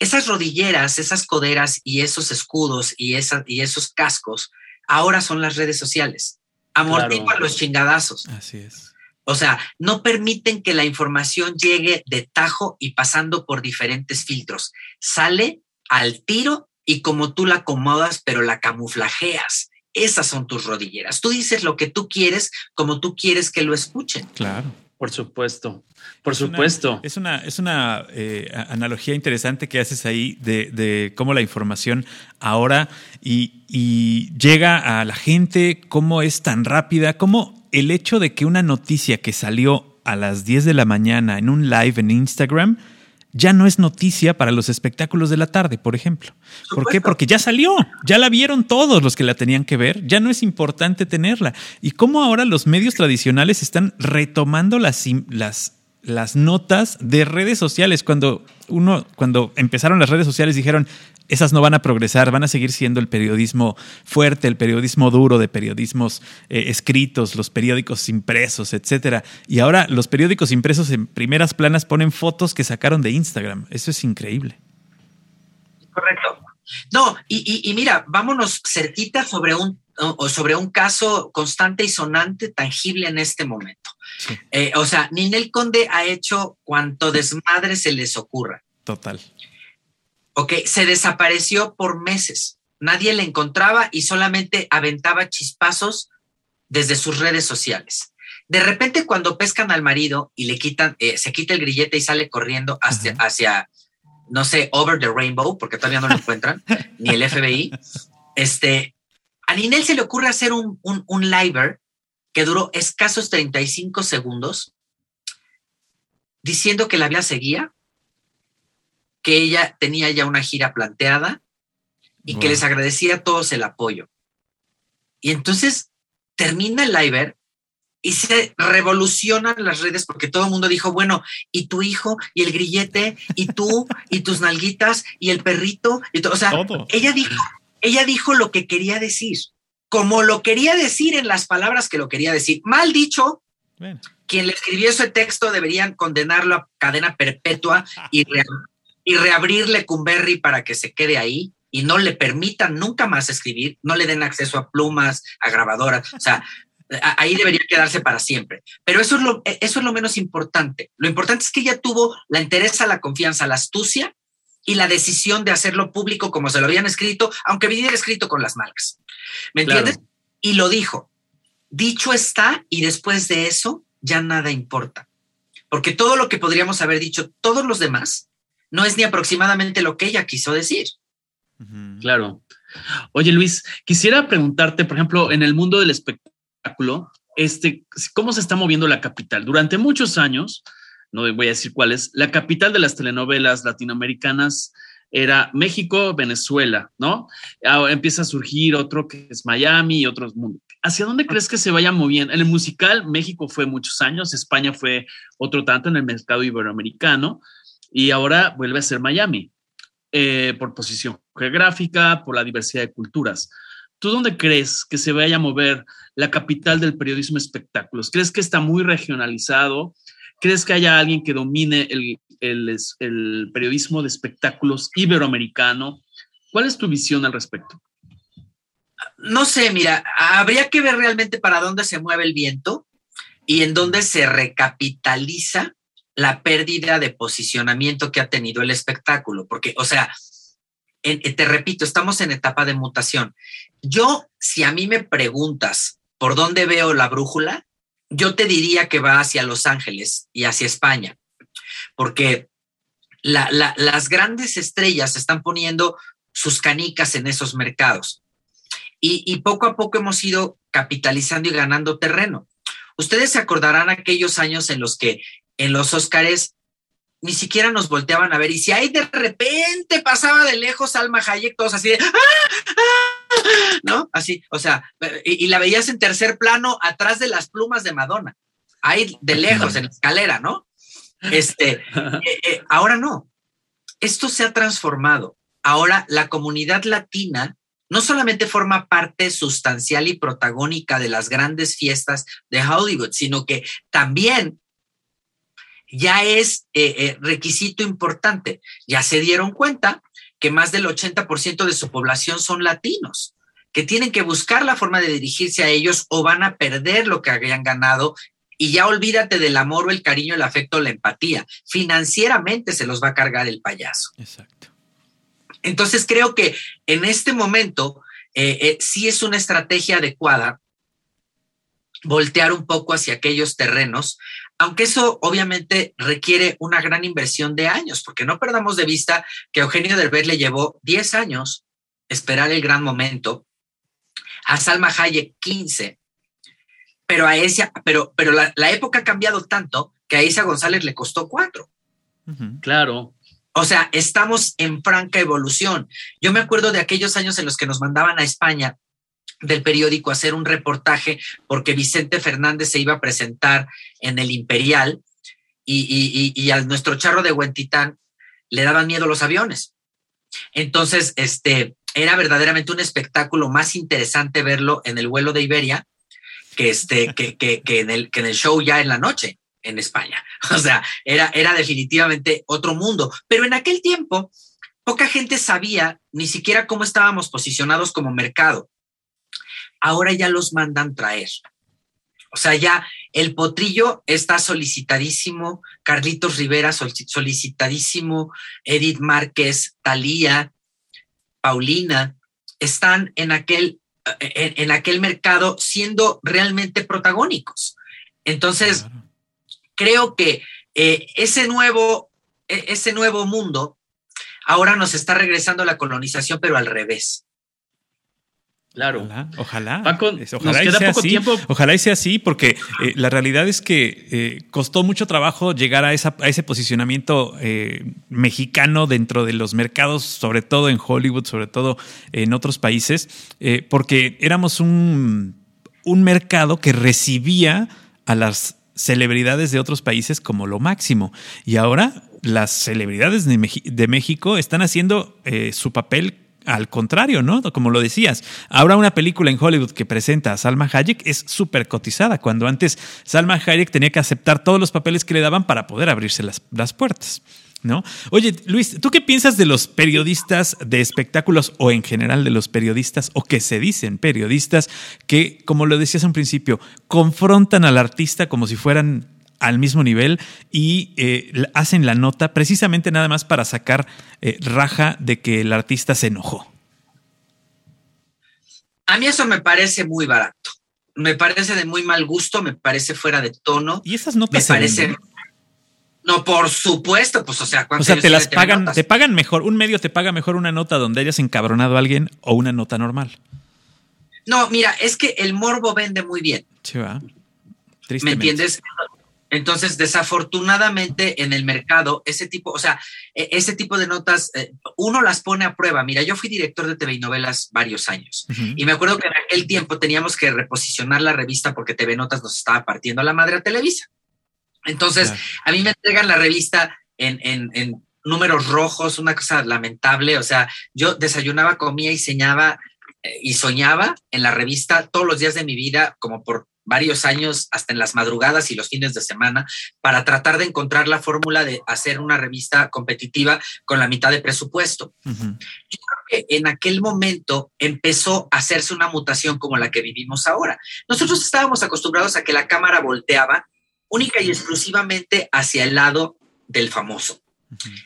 [SPEAKER 4] esas rodilleras, esas coderas y esos escudos y, esa, y esos cascos ahora son las redes sociales. Amortiguan los chingadazos.
[SPEAKER 3] Así es.
[SPEAKER 4] O sea, no permiten que la información llegue de tajo y pasando por diferentes filtros. Sale al tiro y como tú la acomodas, pero la camuflajeas. Esas son tus rodilleras. Tú dices lo que tú quieres, como tú quieres que lo escuchen.
[SPEAKER 3] Claro.
[SPEAKER 2] Por supuesto, por supuesto.
[SPEAKER 3] es una, es una eh, analogía interesante que haces ahí de, cómo la información ahora y, y, llega a la gente, cómo es tan rápida, cómo el hecho de que una noticia que salió a las 10 de la mañana en un live en Instagram ya no es noticia para los espectáculos de la tarde, por ejemplo. ¿Por qué? Porque ya salió, ya la vieron todos los que la tenían que ver, ya no es importante tenerla. Y cómo ahora los medios tradicionales están retomando las, las las notas de redes sociales. Cuando uno, cuando empezaron las redes sociales, dijeron esas no van a progresar, van a seguir siendo el periodismo fuerte, el periodismo duro de periodismos eh, escritos, los periódicos impresos, etcétera. Y ahora los periódicos impresos en primeras planas ponen fotos que sacaron de Instagram. Eso es increíble.
[SPEAKER 4] Correcto. No, y, mira, vámonos cerquita sobre un, sobre un caso constante y sonante, tangible en este momento. Eh, o sea, Ninel Conde ha hecho cuanto desmadre se les ocurra.
[SPEAKER 3] Total.
[SPEAKER 4] Ok, se desapareció por meses. Nadie le encontraba y solamente aventaba chispazos desde sus redes sociales. De repente, cuando pescan al marido y le quitan, eh, se quita el grillete y sale corriendo hacia, hacia, no sé, over the rainbow, porque todavía no lo encuentran, ni el FBI, este, a Ninel se le ocurre hacer un, un, un liver que duró escasos 35 segundos diciendo que la vía seguía, que ella tenía ya una gira planteada y que les agradecía a todos el apoyo. Y entonces termina el live y se revolucionan las redes porque todo el mundo dijo, bueno, y tu hijo, y el grillete, y tú, y tus nalguitas, y el perrito, y todo. O sea, ella dijo, ella dijo lo que quería decir, como lo quería decir en las palabras que lo quería decir. Mal dicho, quien le escribió ese texto deberían condenarlo a cadena perpetua y, y reabrirle Cumberry para que se quede ahí y no le permitan nunca más escribir, no le den acceso a plumas, a grabadoras, o sea, ahí debería quedarse para siempre. Pero eso es, lo, eso es lo menos importante. Lo importante es que ella tuvo la interés, la confianza, la astucia y la decisión de hacerlo público como se lo habían escrito, aunque viniera escrito con las malgas. ¿Me entiendes? Y lo dijo. Dicho está y después de eso ya nada importa. Porque todo lo que podríamos haber dicho todos los demás no es ni aproximadamente lo que ella quiso decir.
[SPEAKER 2] Claro. Oye, Luis, quisiera preguntarte, por ejemplo, en el mundo del espectáculo, este, ¿cómo se está moviendo la capital? Durante muchos años, no voy a decir cuáles, la capital de las telenovelas latinoamericanas era México, Venezuela, ¿no? Ahora empieza a surgir otro que es Miami y otros mundos. ¿Hacia dónde crees que se vaya moviendo? En el musical, México fue muchos años, España fue otro tanto en el mercado iberoamericano y ahora vuelve a ser Miami. Eh, por posición geográfica, por la diversidad de culturas. ¿Tú dónde crees que se vaya a mover la capital del periodismo de espectáculos? ¿Crees que está muy regionalizado? ¿Crees que haya alguien que domine el, el periodismo de espectáculos iberoamericano? ¿Cuál es tu visión al respecto?
[SPEAKER 4] No sé, mira, habría que ver realmente para dónde se mueve el viento y en dónde se recapitaliza la pérdida de posicionamiento que ha tenido el espectáculo, porque, o sea, te repito, estamos en etapa de mutación. Yo, si a mí me preguntas por dónde veo la brújula, yo te diría que va hacia Los Ángeles y hacia España, porque las grandes estrellas están poniendo sus canicas en esos mercados y, y poco a poco hemos ido capitalizando y ganando terreno. Ustedes se acordarán aquellos años en los que en los Óscares ni siquiera nos volteaban a ver. Y si ahí de repente pasaba de lejos Alma Hayek, todos así de, ¡Ah! ¡Ah! ¿no? Así, o sea, y, la veías en tercer plano atrás de las plumas de Madonna, ahí de lejos, en la escalera, ¿no? Este, eh, eh, ahora no. Esto se ha transformado. Ahora la comunidad latina no solamente forma parte sustancial y protagónica de las grandes fiestas de Hollywood, sino que también ya es eh, eh, requisito importante. Ya se dieron cuenta que más del 80% de su población son latinos, que tienen que buscar la forma de dirigirse a ellos o van a perder lo que habían ganado y ya olvídate del amor o el cariño, el afecto, la empatía. Financieramente se los va a cargar el payaso.
[SPEAKER 3] Exacto.
[SPEAKER 4] Entonces creo que en este momento eh, sí es una estrategia adecuada voltear un poco hacia aquellos terrenos aunque eso obviamente requiere una gran inversión de años, porque no perdamos de vista que Eugenio Derbez le llevó 10 años esperar el gran momento, a Salma Hayek 15, pero a esa, pero, pero la, época ha cambiado tanto que a Isa González le costó cuatro.
[SPEAKER 2] Claro.
[SPEAKER 4] O sea, estamos en franca evolución. Yo me acuerdo de aquellos años en los que nos mandaban a España del periódico hacer un reportaje porque Vicente Fernández se iba a presentar en el Imperial y, y, a nuestro charro de Huentitán le daban miedo los aviones. Entonces, este, era verdaderamente un espectáculo más interesante verlo en el vuelo de Iberia que, este, que, que, que, en el, que en el show ya en la noche en España. O sea, era, era definitivamente otro mundo. Pero en aquel tiempo, poca gente sabía ni siquiera cómo estábamos posicionados como mercado. Ahora ya los mandan traer. O sea, ya el potrillo está solicitadísimo, Carlitos Rivera solicitadísimo, Edith Márquez, Talía, Paulina, están en aquel, en, aquel mercado siendo realmente protagónicos. Entonces, creo que eh, ese, nuevo, e, ese nuevo mundo ahora nos está regresando a la colonización, pero al revés.
[SPEAKER 3] Claro. Ojalá. ojalá, y sea así, ojalá sea así, porque eh, la realidad es que eh, costó mucho trabajo llegar a, esa, a ese posicionamiento eh, mexicano dentro de los mercados, sobre todo en Hollywood, sobre todo en otros países, porque éramos un, un mercado que recibía a las celebridades de otros países como lo máximo. Y ahora las celebridades de, de México están haciendo su papel al contrario, ¿no? Como lo decías, ahora una película en Hollywood que presenta a Salma Hayek es súper cotizada, cuando antes Salma Hayek tenía que aceptar todos los papeles que le daban para poder abrirse las, las puertas. ¿No? Oye, Luis, ¿tú qué piensas de los periodistas de espectáculos o en general de los periodistas o que se dicen periodistas que, como lo decías un principio, confrontan al artista como si fueran al mismo nivel y eh, hacen la nota precisamente nada más para sacar eh, raja de que el artista se enojó.
[SPEAKER 4] A mí eso me parece muy barato. Me parece de muy mal gusto, me parece fuera de tono.
[SPEAKER 3] Y esas notas
[SPEAKER 4] me parece. No, por supuesto, pues o sea,
[SPEAKER 3] o sea, te las pagan, te pagan mejor, un medio te paga mejor una nota donde hayas encabronado a alguien o una nota normal.
[SPEAKER 4] No, mira, es que el morbo vende muy bien.
[SPEAKER 3] Sí, va.
[SPEAKER 4] ¿Me entiendes? Entonces, desafortunadamente en el mercado, ese tipo, o sea, e, ese tipo de notas, eh, uno las pone a prueba. Mira, yo fui director de TV y novelas varios años y me acuerdo que en aquel tiempo teníamos que reposicionar la revista porque TV Notas nos estaba partiendo a la madre a Televisa. Entonces, a mí me entregan la revista en, en números rojos, una cosa lamentable. O sea, yo desayunaba, comía y soñaba eh, y soñaba en la revista todos los días de mi vida, como por varios años, hasta en las madrugadas y los fines de semana, para tratar de encontrar la fórmula de hacer una revista competitiva con la mitad de presupuesto. Yo creo que en aquel momento empezó a hacerse una mutación como la que vivimos ahora. Nosotros estábamos acostumbrados a que la cámara volteaba única y exclusivamente hacia el lado del famoso.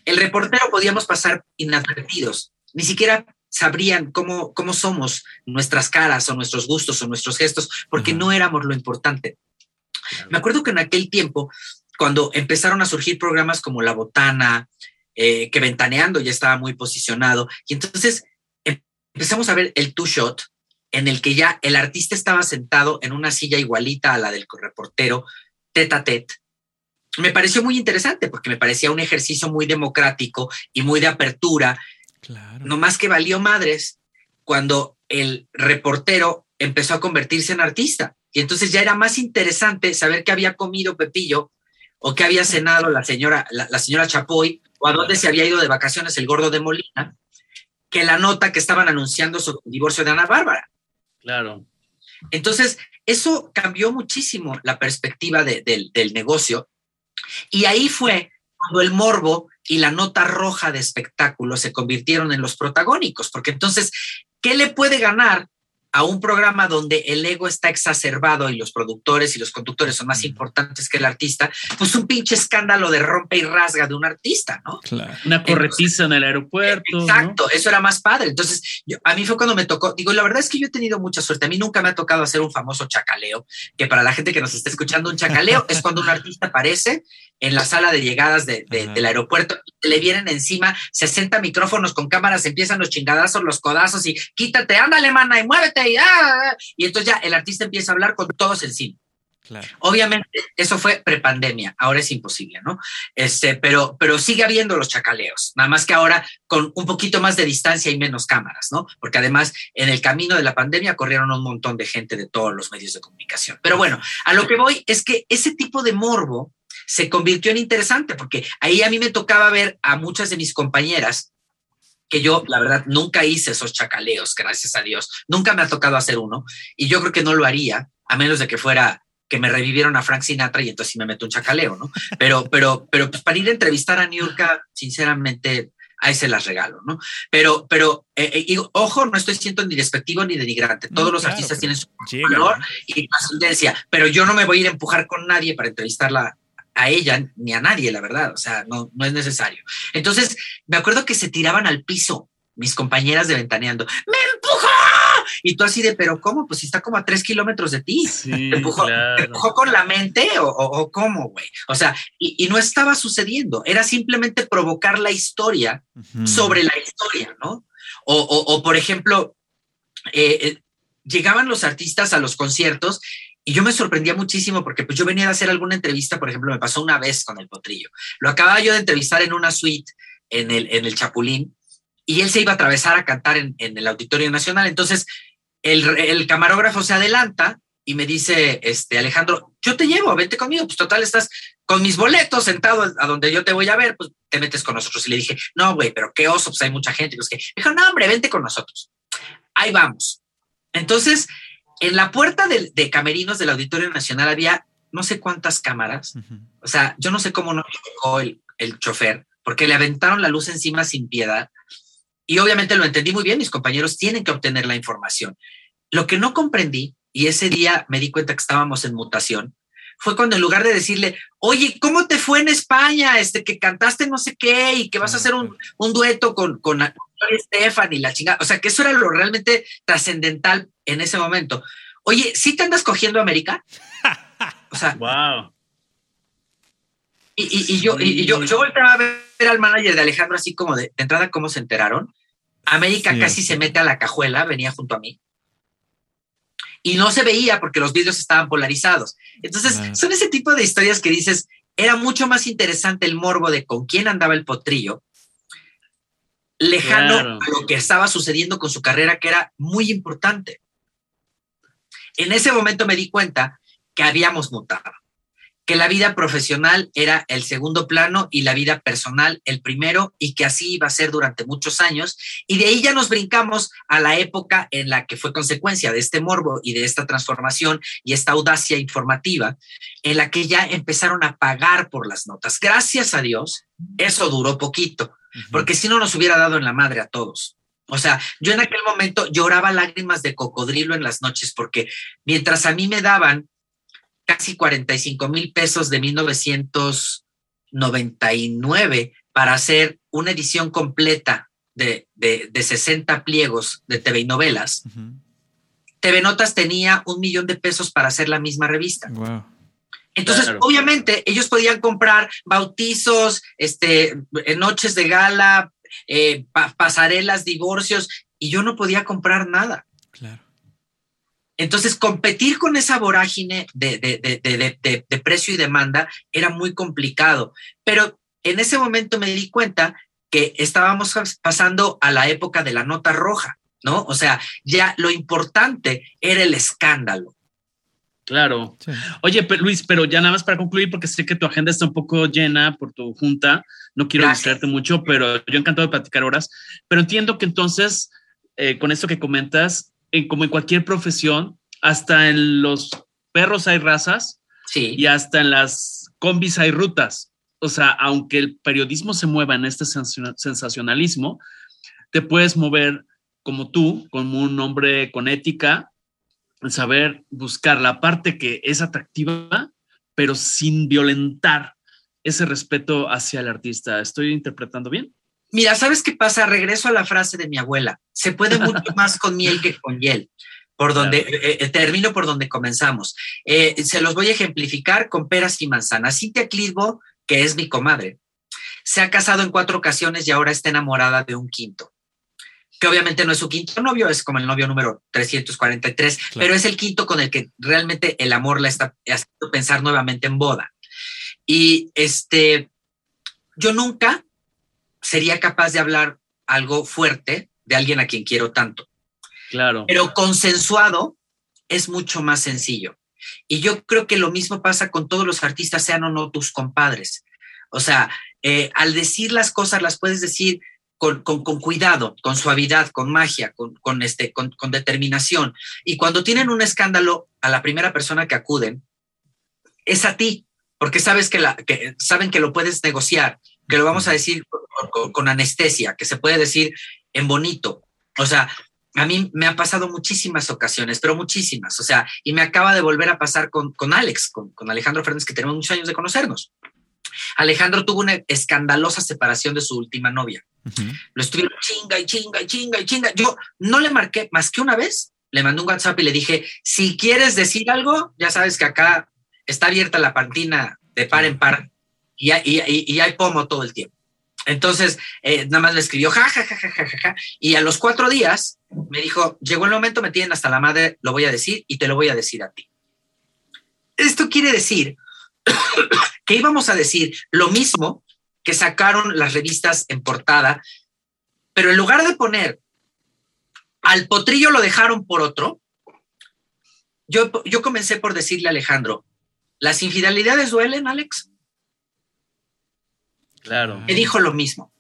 [SPEAKER 4] El reportero podíamos pasar inadvertidos, ni siquiera sabrían cómo, cómo somos nuestras caras o nuestros gustos o nuestros gestos, porque no éramos lo importante. Me acuerdo que en aquel tiempo, cuando empezaron a surgir programas como La Botana, eh, que Ventaneando ya estaba muy posicionado, y entonces empezamos a ver el two shot, en el que ya el artista estaba sentado en una silla igualita a la del reportero, tete a tete. Me pareció muy interesante porque me parecía un ejercicio muy democrático y muy de apertura no más que valió madres cuando el reportero empezó a convertirse en artista. Y entonces ya era más interesante saber qué había comido Pepillo o qué había cenado la señora, la, señora Chapoy o a dónde se había ido de vacaciones el gordo de Molina que la nota que estaban anunciando sobre el divorcio de Ana Bárbara.
[SPEAKER 2] Claro.
[SPEAKER 4] Entonces, eso cambió muchísimo la perspectiva del negocio. Y ahí fue cuando el morbo y la nota roja de espectáculo se convirtieron en los protagónicos, porque entonces, ¿qué le puede ganar a un programa donde el ego está exacerbado y los productores y los conductores son más importantes que el artista, pues un pinche escándalo de rompe y rasga de un artista, ¿no?
[SPEAKER 2] Una corretiza en el aeropuerto.
[SPEAKER 4] Exacto, eso era más padre. Entonces, a mí fue cuando me tocó, digo, la verdad es que yo he tenido mucha suerte. A mí nunca me ha tocado hacer un famoso chacaleo, que para la gente que nos está escuchando, un chacaleo es cuando un artista aparece en la sala de llegadas del aeropuerto, le vienen encima 60 micrófonos con cámaras, empiezan los chingadazos, los codazos y quítate, ándale, mana, y muévete y, ah, y entonces ya el artista empieza a hablar con todos encima. Claro. Obviamente, eso fue prepandemia, ahora es imposible, ¿no? Este, pero, pero sigue habiendo los chacaleos, nada más que ahora con un poquito más de distancia y menos cámaras, ¿no? Porque además en el camino de la pandemia corrieron un montón de gente de todos los medios de comunicación. Pero bueno, a lo que voy es que ese tipo de morbo se convirtió en interesante, porque ahí a mí me tocaba ver a muchas de mis compañeras que yo, la verdad, nunca hice esos chacaleos, gracias a Dios. Nunca me ha tocado hacer uno y yo creo que no lo haría, a menos de que fuera que me revivieron a Frank Sinatra y entonces sí me meto un chacaleo, ¿no? Pero, pero, pero pues para ir a entrevistar a Niurka, sinceramente, ahí se las regalo, ¿no? Pero, pero, eh, eh, ojo, no estoy siendo ni despectivo ni denigrante. Todos los artistas tienen su valor y ascendencia, pero yo no me voy a ir a empujar con nadie para entrevistarla a ella ni a nadie, la verdad. O sea, no, no es necesario. Entonces, me acuerdo que se tiraban al piso mis compañeras de ventaneando. ¡Me empujó! Y tú así de, pero ¿cómo? Pues si está como a tres kilómetros de ti. ¿Te, empujó, con la mente o, cómo, güey? O sea, y, no estaba sucediendo. Era simplemente provocar la historia sobre la historia, ¿no? O, por ejemplo, eh, eh, llegaban los artistas a los conciertos y yo me sorprendía muchísimo porque pues yo venía a hacer alguna entrevista, por ejemplo, me pasó una vez con el potrillo. Lo acababa yo de entrevistar en una suite en el, en el Chapulín y él se iba a atravesar a cantar en, el Auditorio Nacional. Entonces, el, camarógrafo se adelanta y me dice, este, Alejandro, yo te llevo, vente conmigo, pues total, estás con mis boletos sentado a donde yo te voy a ver, pues te metes con nosotros. Y le dije, no, güey, pero qué oso, pues hay mucha gente. Pues que, dijo, no, hombre, vente con nosotros. Ahí vamos. Entonces, en la puerta de, camerinos del Auditorio Nacional había no sé cuántas cámaras. O sea, yo no sé cómo no llegó el, el chofer, porque le aventaron la luz encima sin piedad. Y obviamente lo entendí muy bien, mis compañeros tienen que obtener la información. Lo que no comprendí, y ese día me di cuenta que estábamos en mutación, fue cuando en lugar de decirle, oye, ¿cómo te fue en España? Este, que cantaste no sé qué y que vas a hacer un, dueto con, con Estefan y la chingada. O sea, que eso era lo realmente trascendental en ese momento. Oye, ¿sí te andas cogiendo América? O sea,
[SPEAKER 2] wow.
[SPEAKER 4] Y, yo, y, yo, yo volteaba a ver al manager de Alejandro así como de, entrada, ¿cómo se enteraron? América casi se mete a la cajuela, venía junto a mí. Y no se veía porque los vídeos estaban polarizados. Entonces, son ese tipo de historias que dices, era mucho más interesante el morbo de con quién andaba el potrillo, lejano a lo que estaba sucediendo con su carrera, que era muy importante. En ese momento me di cuenta que habíamos mutado que la vida profesional era el segundo plano y la vida personal el primero y que así iba a ser durante muchos años. Y de ahí ya nos brincamos a la época en la que fue consecuencia de este morbo y de esta transformación y esta audacia informativa, en la que ya empezaron a pagar por las notas. Gracias a Dios, eso duró poquito, porque si no nos hubiera dado en la madre a todos. O sea, yo en aquel momento lloraba lágrimas de cocodrilo en las noches porque mientras a mí me daban casi 45 mil pesos de 1999 para hacer una edición completa de, de, 60 pliegos de TV y novelas. TV Notas tenía un millón de pesos para hacer la misma revista. Entonces, obviamente, ellos podían comprar bautizos, este, noches de gala, eh, pasarelas, divorcios, y yo no podía comprar nada. Claro. Entonces, competir con esa vorágine de, precio y demanda era muy complicado. Pero en ese momento me di cuenta que estábamos pasando a la época de la nota roja, ¿no? O sea, ya lo importante era el escándalo.
[SPEAKER 2] Claro. Oye, Luis, pero ya nada más para concluir, porque sé que tu agenda está un poco llena por tu junta, no quiero distraerte mucho, pero yo encantado de platicar horas, pero entiendo que entonces, eh, con esto que comentas, como en cualquier profesión, hasta en los perros hay razas y hasta en las combis hay rutas. O sea, aunque el periodismo se mueva en este sensacionalismo, te puedes mover como tú, como un hombre con ética, saber buscar la parte que es atractiva, pero sin violentar ese respeto hacia el artista. ¿Estoy interpretando bien?
[SPEAKER 4] Mira, ¿sabes qué pasa? Regreso a la frase de mi abuela. Se puede mucho más con miel que con hiel. Por donde eh, eh, termino por donde comenzamos. Eh, se los voy a ejemplificar con peras y manzanas. Cintia Clitbo, que es mi comadre, se ha casado en cuatro ocasiones y ahora está enamorada de un quinto. Que obviamente no es su quinto novio, es como el novio número 343, pero es el quinto con el que realmente el amor la está haciendo pensar nuevamente en boda. Y este, yo nunca sería capaz de hablar algo fuerte de alguien a quien quiero tanto.
[SPEAKER 2] Claro.
[SPEAKER 4] Pero consensuado es mucho más sencillo. Y yo creo que lo mismo pasa con todos los artistas, sean o no tus compadres. O sea, eh, al decir las cosas las puedes decir con, cuidado, con suavidad, con magia, con, este, con, determinación. Y cuando tienen un escándalo, a la primera persona que acuden es a ti, porque sabes que, la, que saben que lo puedes negociar, que lo vamos a decir con, anestesia, que se puede decir en bonito. O sea, a mí me ha pasado muchísimas ocasiones, pero muchísimas. O sea, y me acaba de volver a pasar con, con Alex, con, con Alejandro Fernández, que tenemos muchos años de conocernos. Alejandro tuvo una escandalosa separación de su última novia. Lo estuvieron chinga y chinga y chinga y chinga. Yo no le marqué más que una vez, le mandé un WhatsApp y le dije, si quieres decir algo, ya sabes que acá está abierta la pantina de par en par y, y, hay pomo todo el tiempo. Entonces, eh, nada más le escribió, ja, ja, ja, ja, ja, ja, y a los cuatro días me dijo, llegó el momento, me tienen hasta la madre, lo voy a decir y te lo voy a decir a ti. Esto quiere decir que íbamos a decir lo mismo que sacaron las revistas en portada, pero en lugar de poner al potrillo lo dejaron por otro, yo, yo comencé por decirle a Alejandro, ¿las infidelidades duelen, Alex?
[SPEAKER 2] Claro.
[SPEAKER 4] Me dijo lo mismo.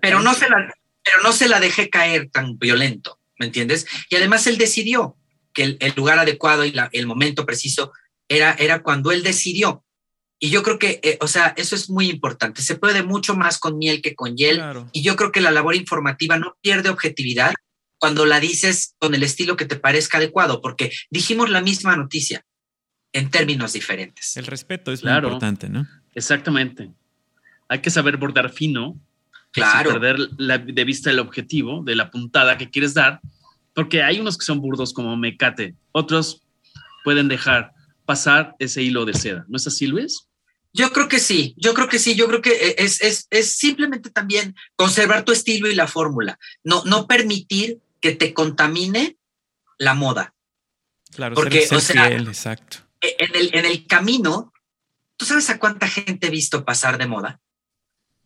[SPEAKER 4] Pero no, se la, pero no se la dejé caer tan violento, ¿me entiendes? Y además él decidió que el, lugar adecuado y el momento preciso era, era cuando él decidió. Y yo creo que, eh, o sea, eso es muy importante. Se puede mucho más con miel que con hiel. Y yo creo que la labor informativa no pierde objetividad cuando la dices con el estilo que te parezca adecuado, porque dijimos la misma noticia en términos diferentes.
[SPEAKER 3] El respeto es muy importante, ¿no?
[SPEAKER 2] Exactamente. Hay que saber bordar fino,
[SPEAKER 4] claro.
[SPEAKER 2] sin perder de vista el objetivo de la puntada que quieres dar, porque hay unos que son burdos como mecate, otros pueden dejar pasar ese hilo de seda. ¿No es así, Luis?
[SPEAKER 4] Yo creo que sí, yo creo que sí, yo creo que e, es, es, es simplemente también conservar tu estilo y la fórmula, no, no permitir que te contamine la moda.
[SPEAKER 3] Claro, porque, ser, o sea, exacto.
[SPEAKER 4] E, en el, en el camino, ¿tú sabes a cuánta gente he visto pasar de moda?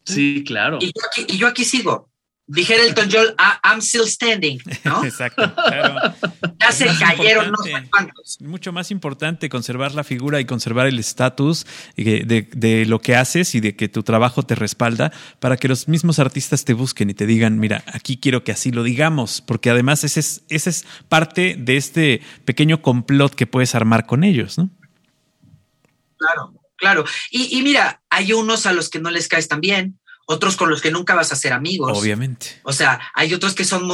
[SPEAKER 2] Sí, claro.
[SPEAKER 4] Y yo aquí, y yo aquí sigo. Dijera Elton John, ah, I'm still standing, ¿no?
[SPEAKER 3] Exacto.
[SPEAKER 4] ya se cayeron no sé cuántos.
[SPEAKER 3] Mucho más importante conservar la figura y conservar el estatus de, de, lo que haces y de que tu trabajo te respalda para que los mismos artistas te busquen y te digan, mira, aquí quiero que así lo digamos, porque además ese es, ese es parte de este pequeño complot que puedes armar con ellos, ¿no?
[SPEAKER 4] Claro, claro. Y, y mira, hay unos a los que no les caes tan bien, otros con los que nunca vas a ser amigos.
[SPEAKER 3] Obviamente.
[SPEAKER 4] O sea, hay otros que son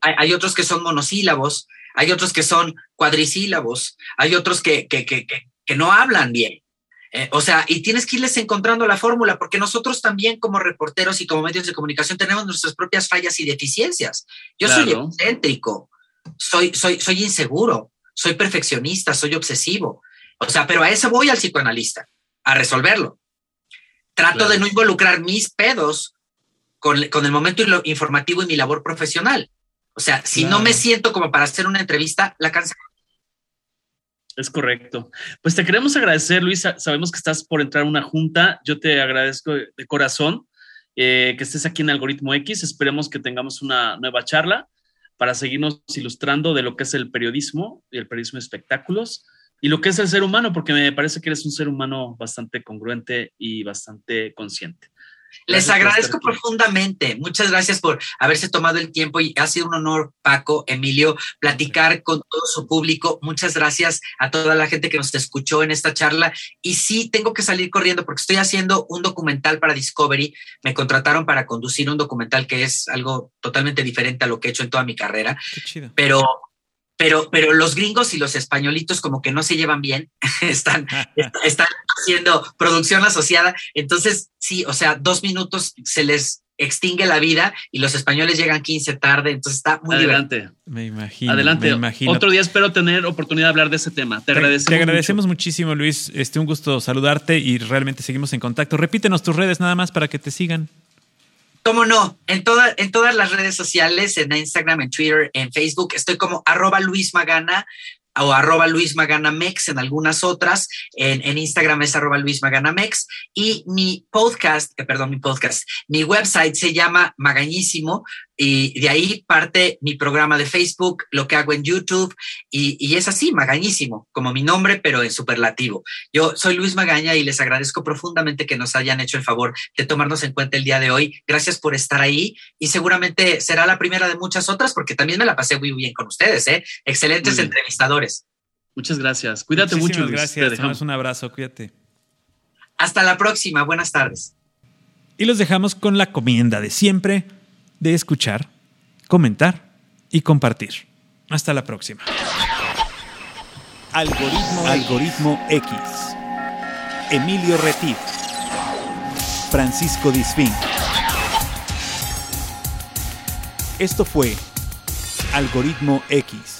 [SPEAKER 4] hay, otros que son monosílabos, hay otros que son cuadrisílabos, hay otros que, que, que, que no hablan bien. Eh, o sea, y tienes que irles encontrando la fórmula, porque nosotros también como reporteros y como medios de comunicación tenemos nuestras propias fallas y deficiencias. Yo soy excéntrico, soy, soy, soy inseguro, soy perfeccionista, soy obsesivo. O sea, pero a eso voy al psicoanalista, a resolverlo. Trato de no involucrar mis pedos con, el momento informativo y mi labor profesional. O sea, si no me siento como para hacer una entrevista, la cancelo.
[SPEAKER 2] Es correcto. Pues te queremos agradecer, Luis. Sabemos que estás por entrar a una junta. Yo te agradezco de corazón eh, que estés aquí en Algoritmo X. Esperemos que tengamos una nueva charla para seguirnos ilustrando de lo que es el periodismo y el periodismo de espectáculos y lo que es el ser humano, porque me parece que eres un ser humano bastante congruente y bastante consciente.
[SPEAKER 4] Les agradezco profundamente. Muchas gracias por haberse tomado el tiempo y ha sido un honor, Paco, Emilio, platicar con todo su público. Muchas gracias a toda la gente que nos escuchó en esta charla. Y sí, tengo que salir corriendo porque estoy haciendo un documental para Discovery. Me contrataron para conducir un documental que es algo totalmente diferente a lo que he hecho en toda mi carrera.
[SPEAKER 3] Qué chido.
[SPEAKER 4] Pero pero, pero los gringos y los españolitos como que no se llevan bien, están, están haciendo producción asociada. Entonces, sí, o sea, dos minutos se les extingue la vida y los españoles llegan 15 tarde, entonces está muy
[SPEAKER 2] Adelante.
[SPEAKER 3] Me imagino.
[SPEAKER 2] Adelante.
[SPEAKER 3] Me imagino.
[SPEAKER 2] Otro día espero tener oportunidad de hablar de ese tema. Te, agradecemos.
[SPEAKER 3] Te agradecemos muchísimo, Luis. Este, un gusto saludarte y realmente seguimos en contacto. Repítenos tus redes nada más para que te sigan.
[SPEAKER 4] ¿Cómo no? En, toda, en todas las redes sociales, en Instagram, en Twitter, en Facebook, estoy como arroba Luis Magana o arroba Luis Magana Mex en algunas otras. En, Instagram es arroba Luis Magana Mex. Y mi podcast, eh, perdón, mi podcast, mi website se llama Magañísimo y de ahí parte mi programa de Facebook, lo que hago en YouTube y, y, es así, Magañísimo, como mi nombre, pero en superlativo. Yo soy Luis Magaña y les agradezco profundamente que nos hayan hecho el favor de tomarnos en cuenta el día de hoy. Gracias por estar ahí y seguramente será la primera de muchas otras porque también me la pasé muy bien con ustedes, ¿eh? Excelentes entrevistadores.
[SPEAKER 2] Muchas gracias. Cuídate
[SPEAKER 3] Muchísimas
[SPEAKER 2] mucho.
[SPEAKER 3] Gracias. Te damos un abrazo. Cuídate.
[SPEAKER 4] Hasta la próxima. Buenas tardes.
[SPEAKER 5] Y los dejamos con la comienda de siempre de escuchar, comentar y compartir. Hasta la próxima.
[SPEAKER 3] Algoritmo, X. Emilio Retif. Francisco Disfín. Esto fue Algoritmo X.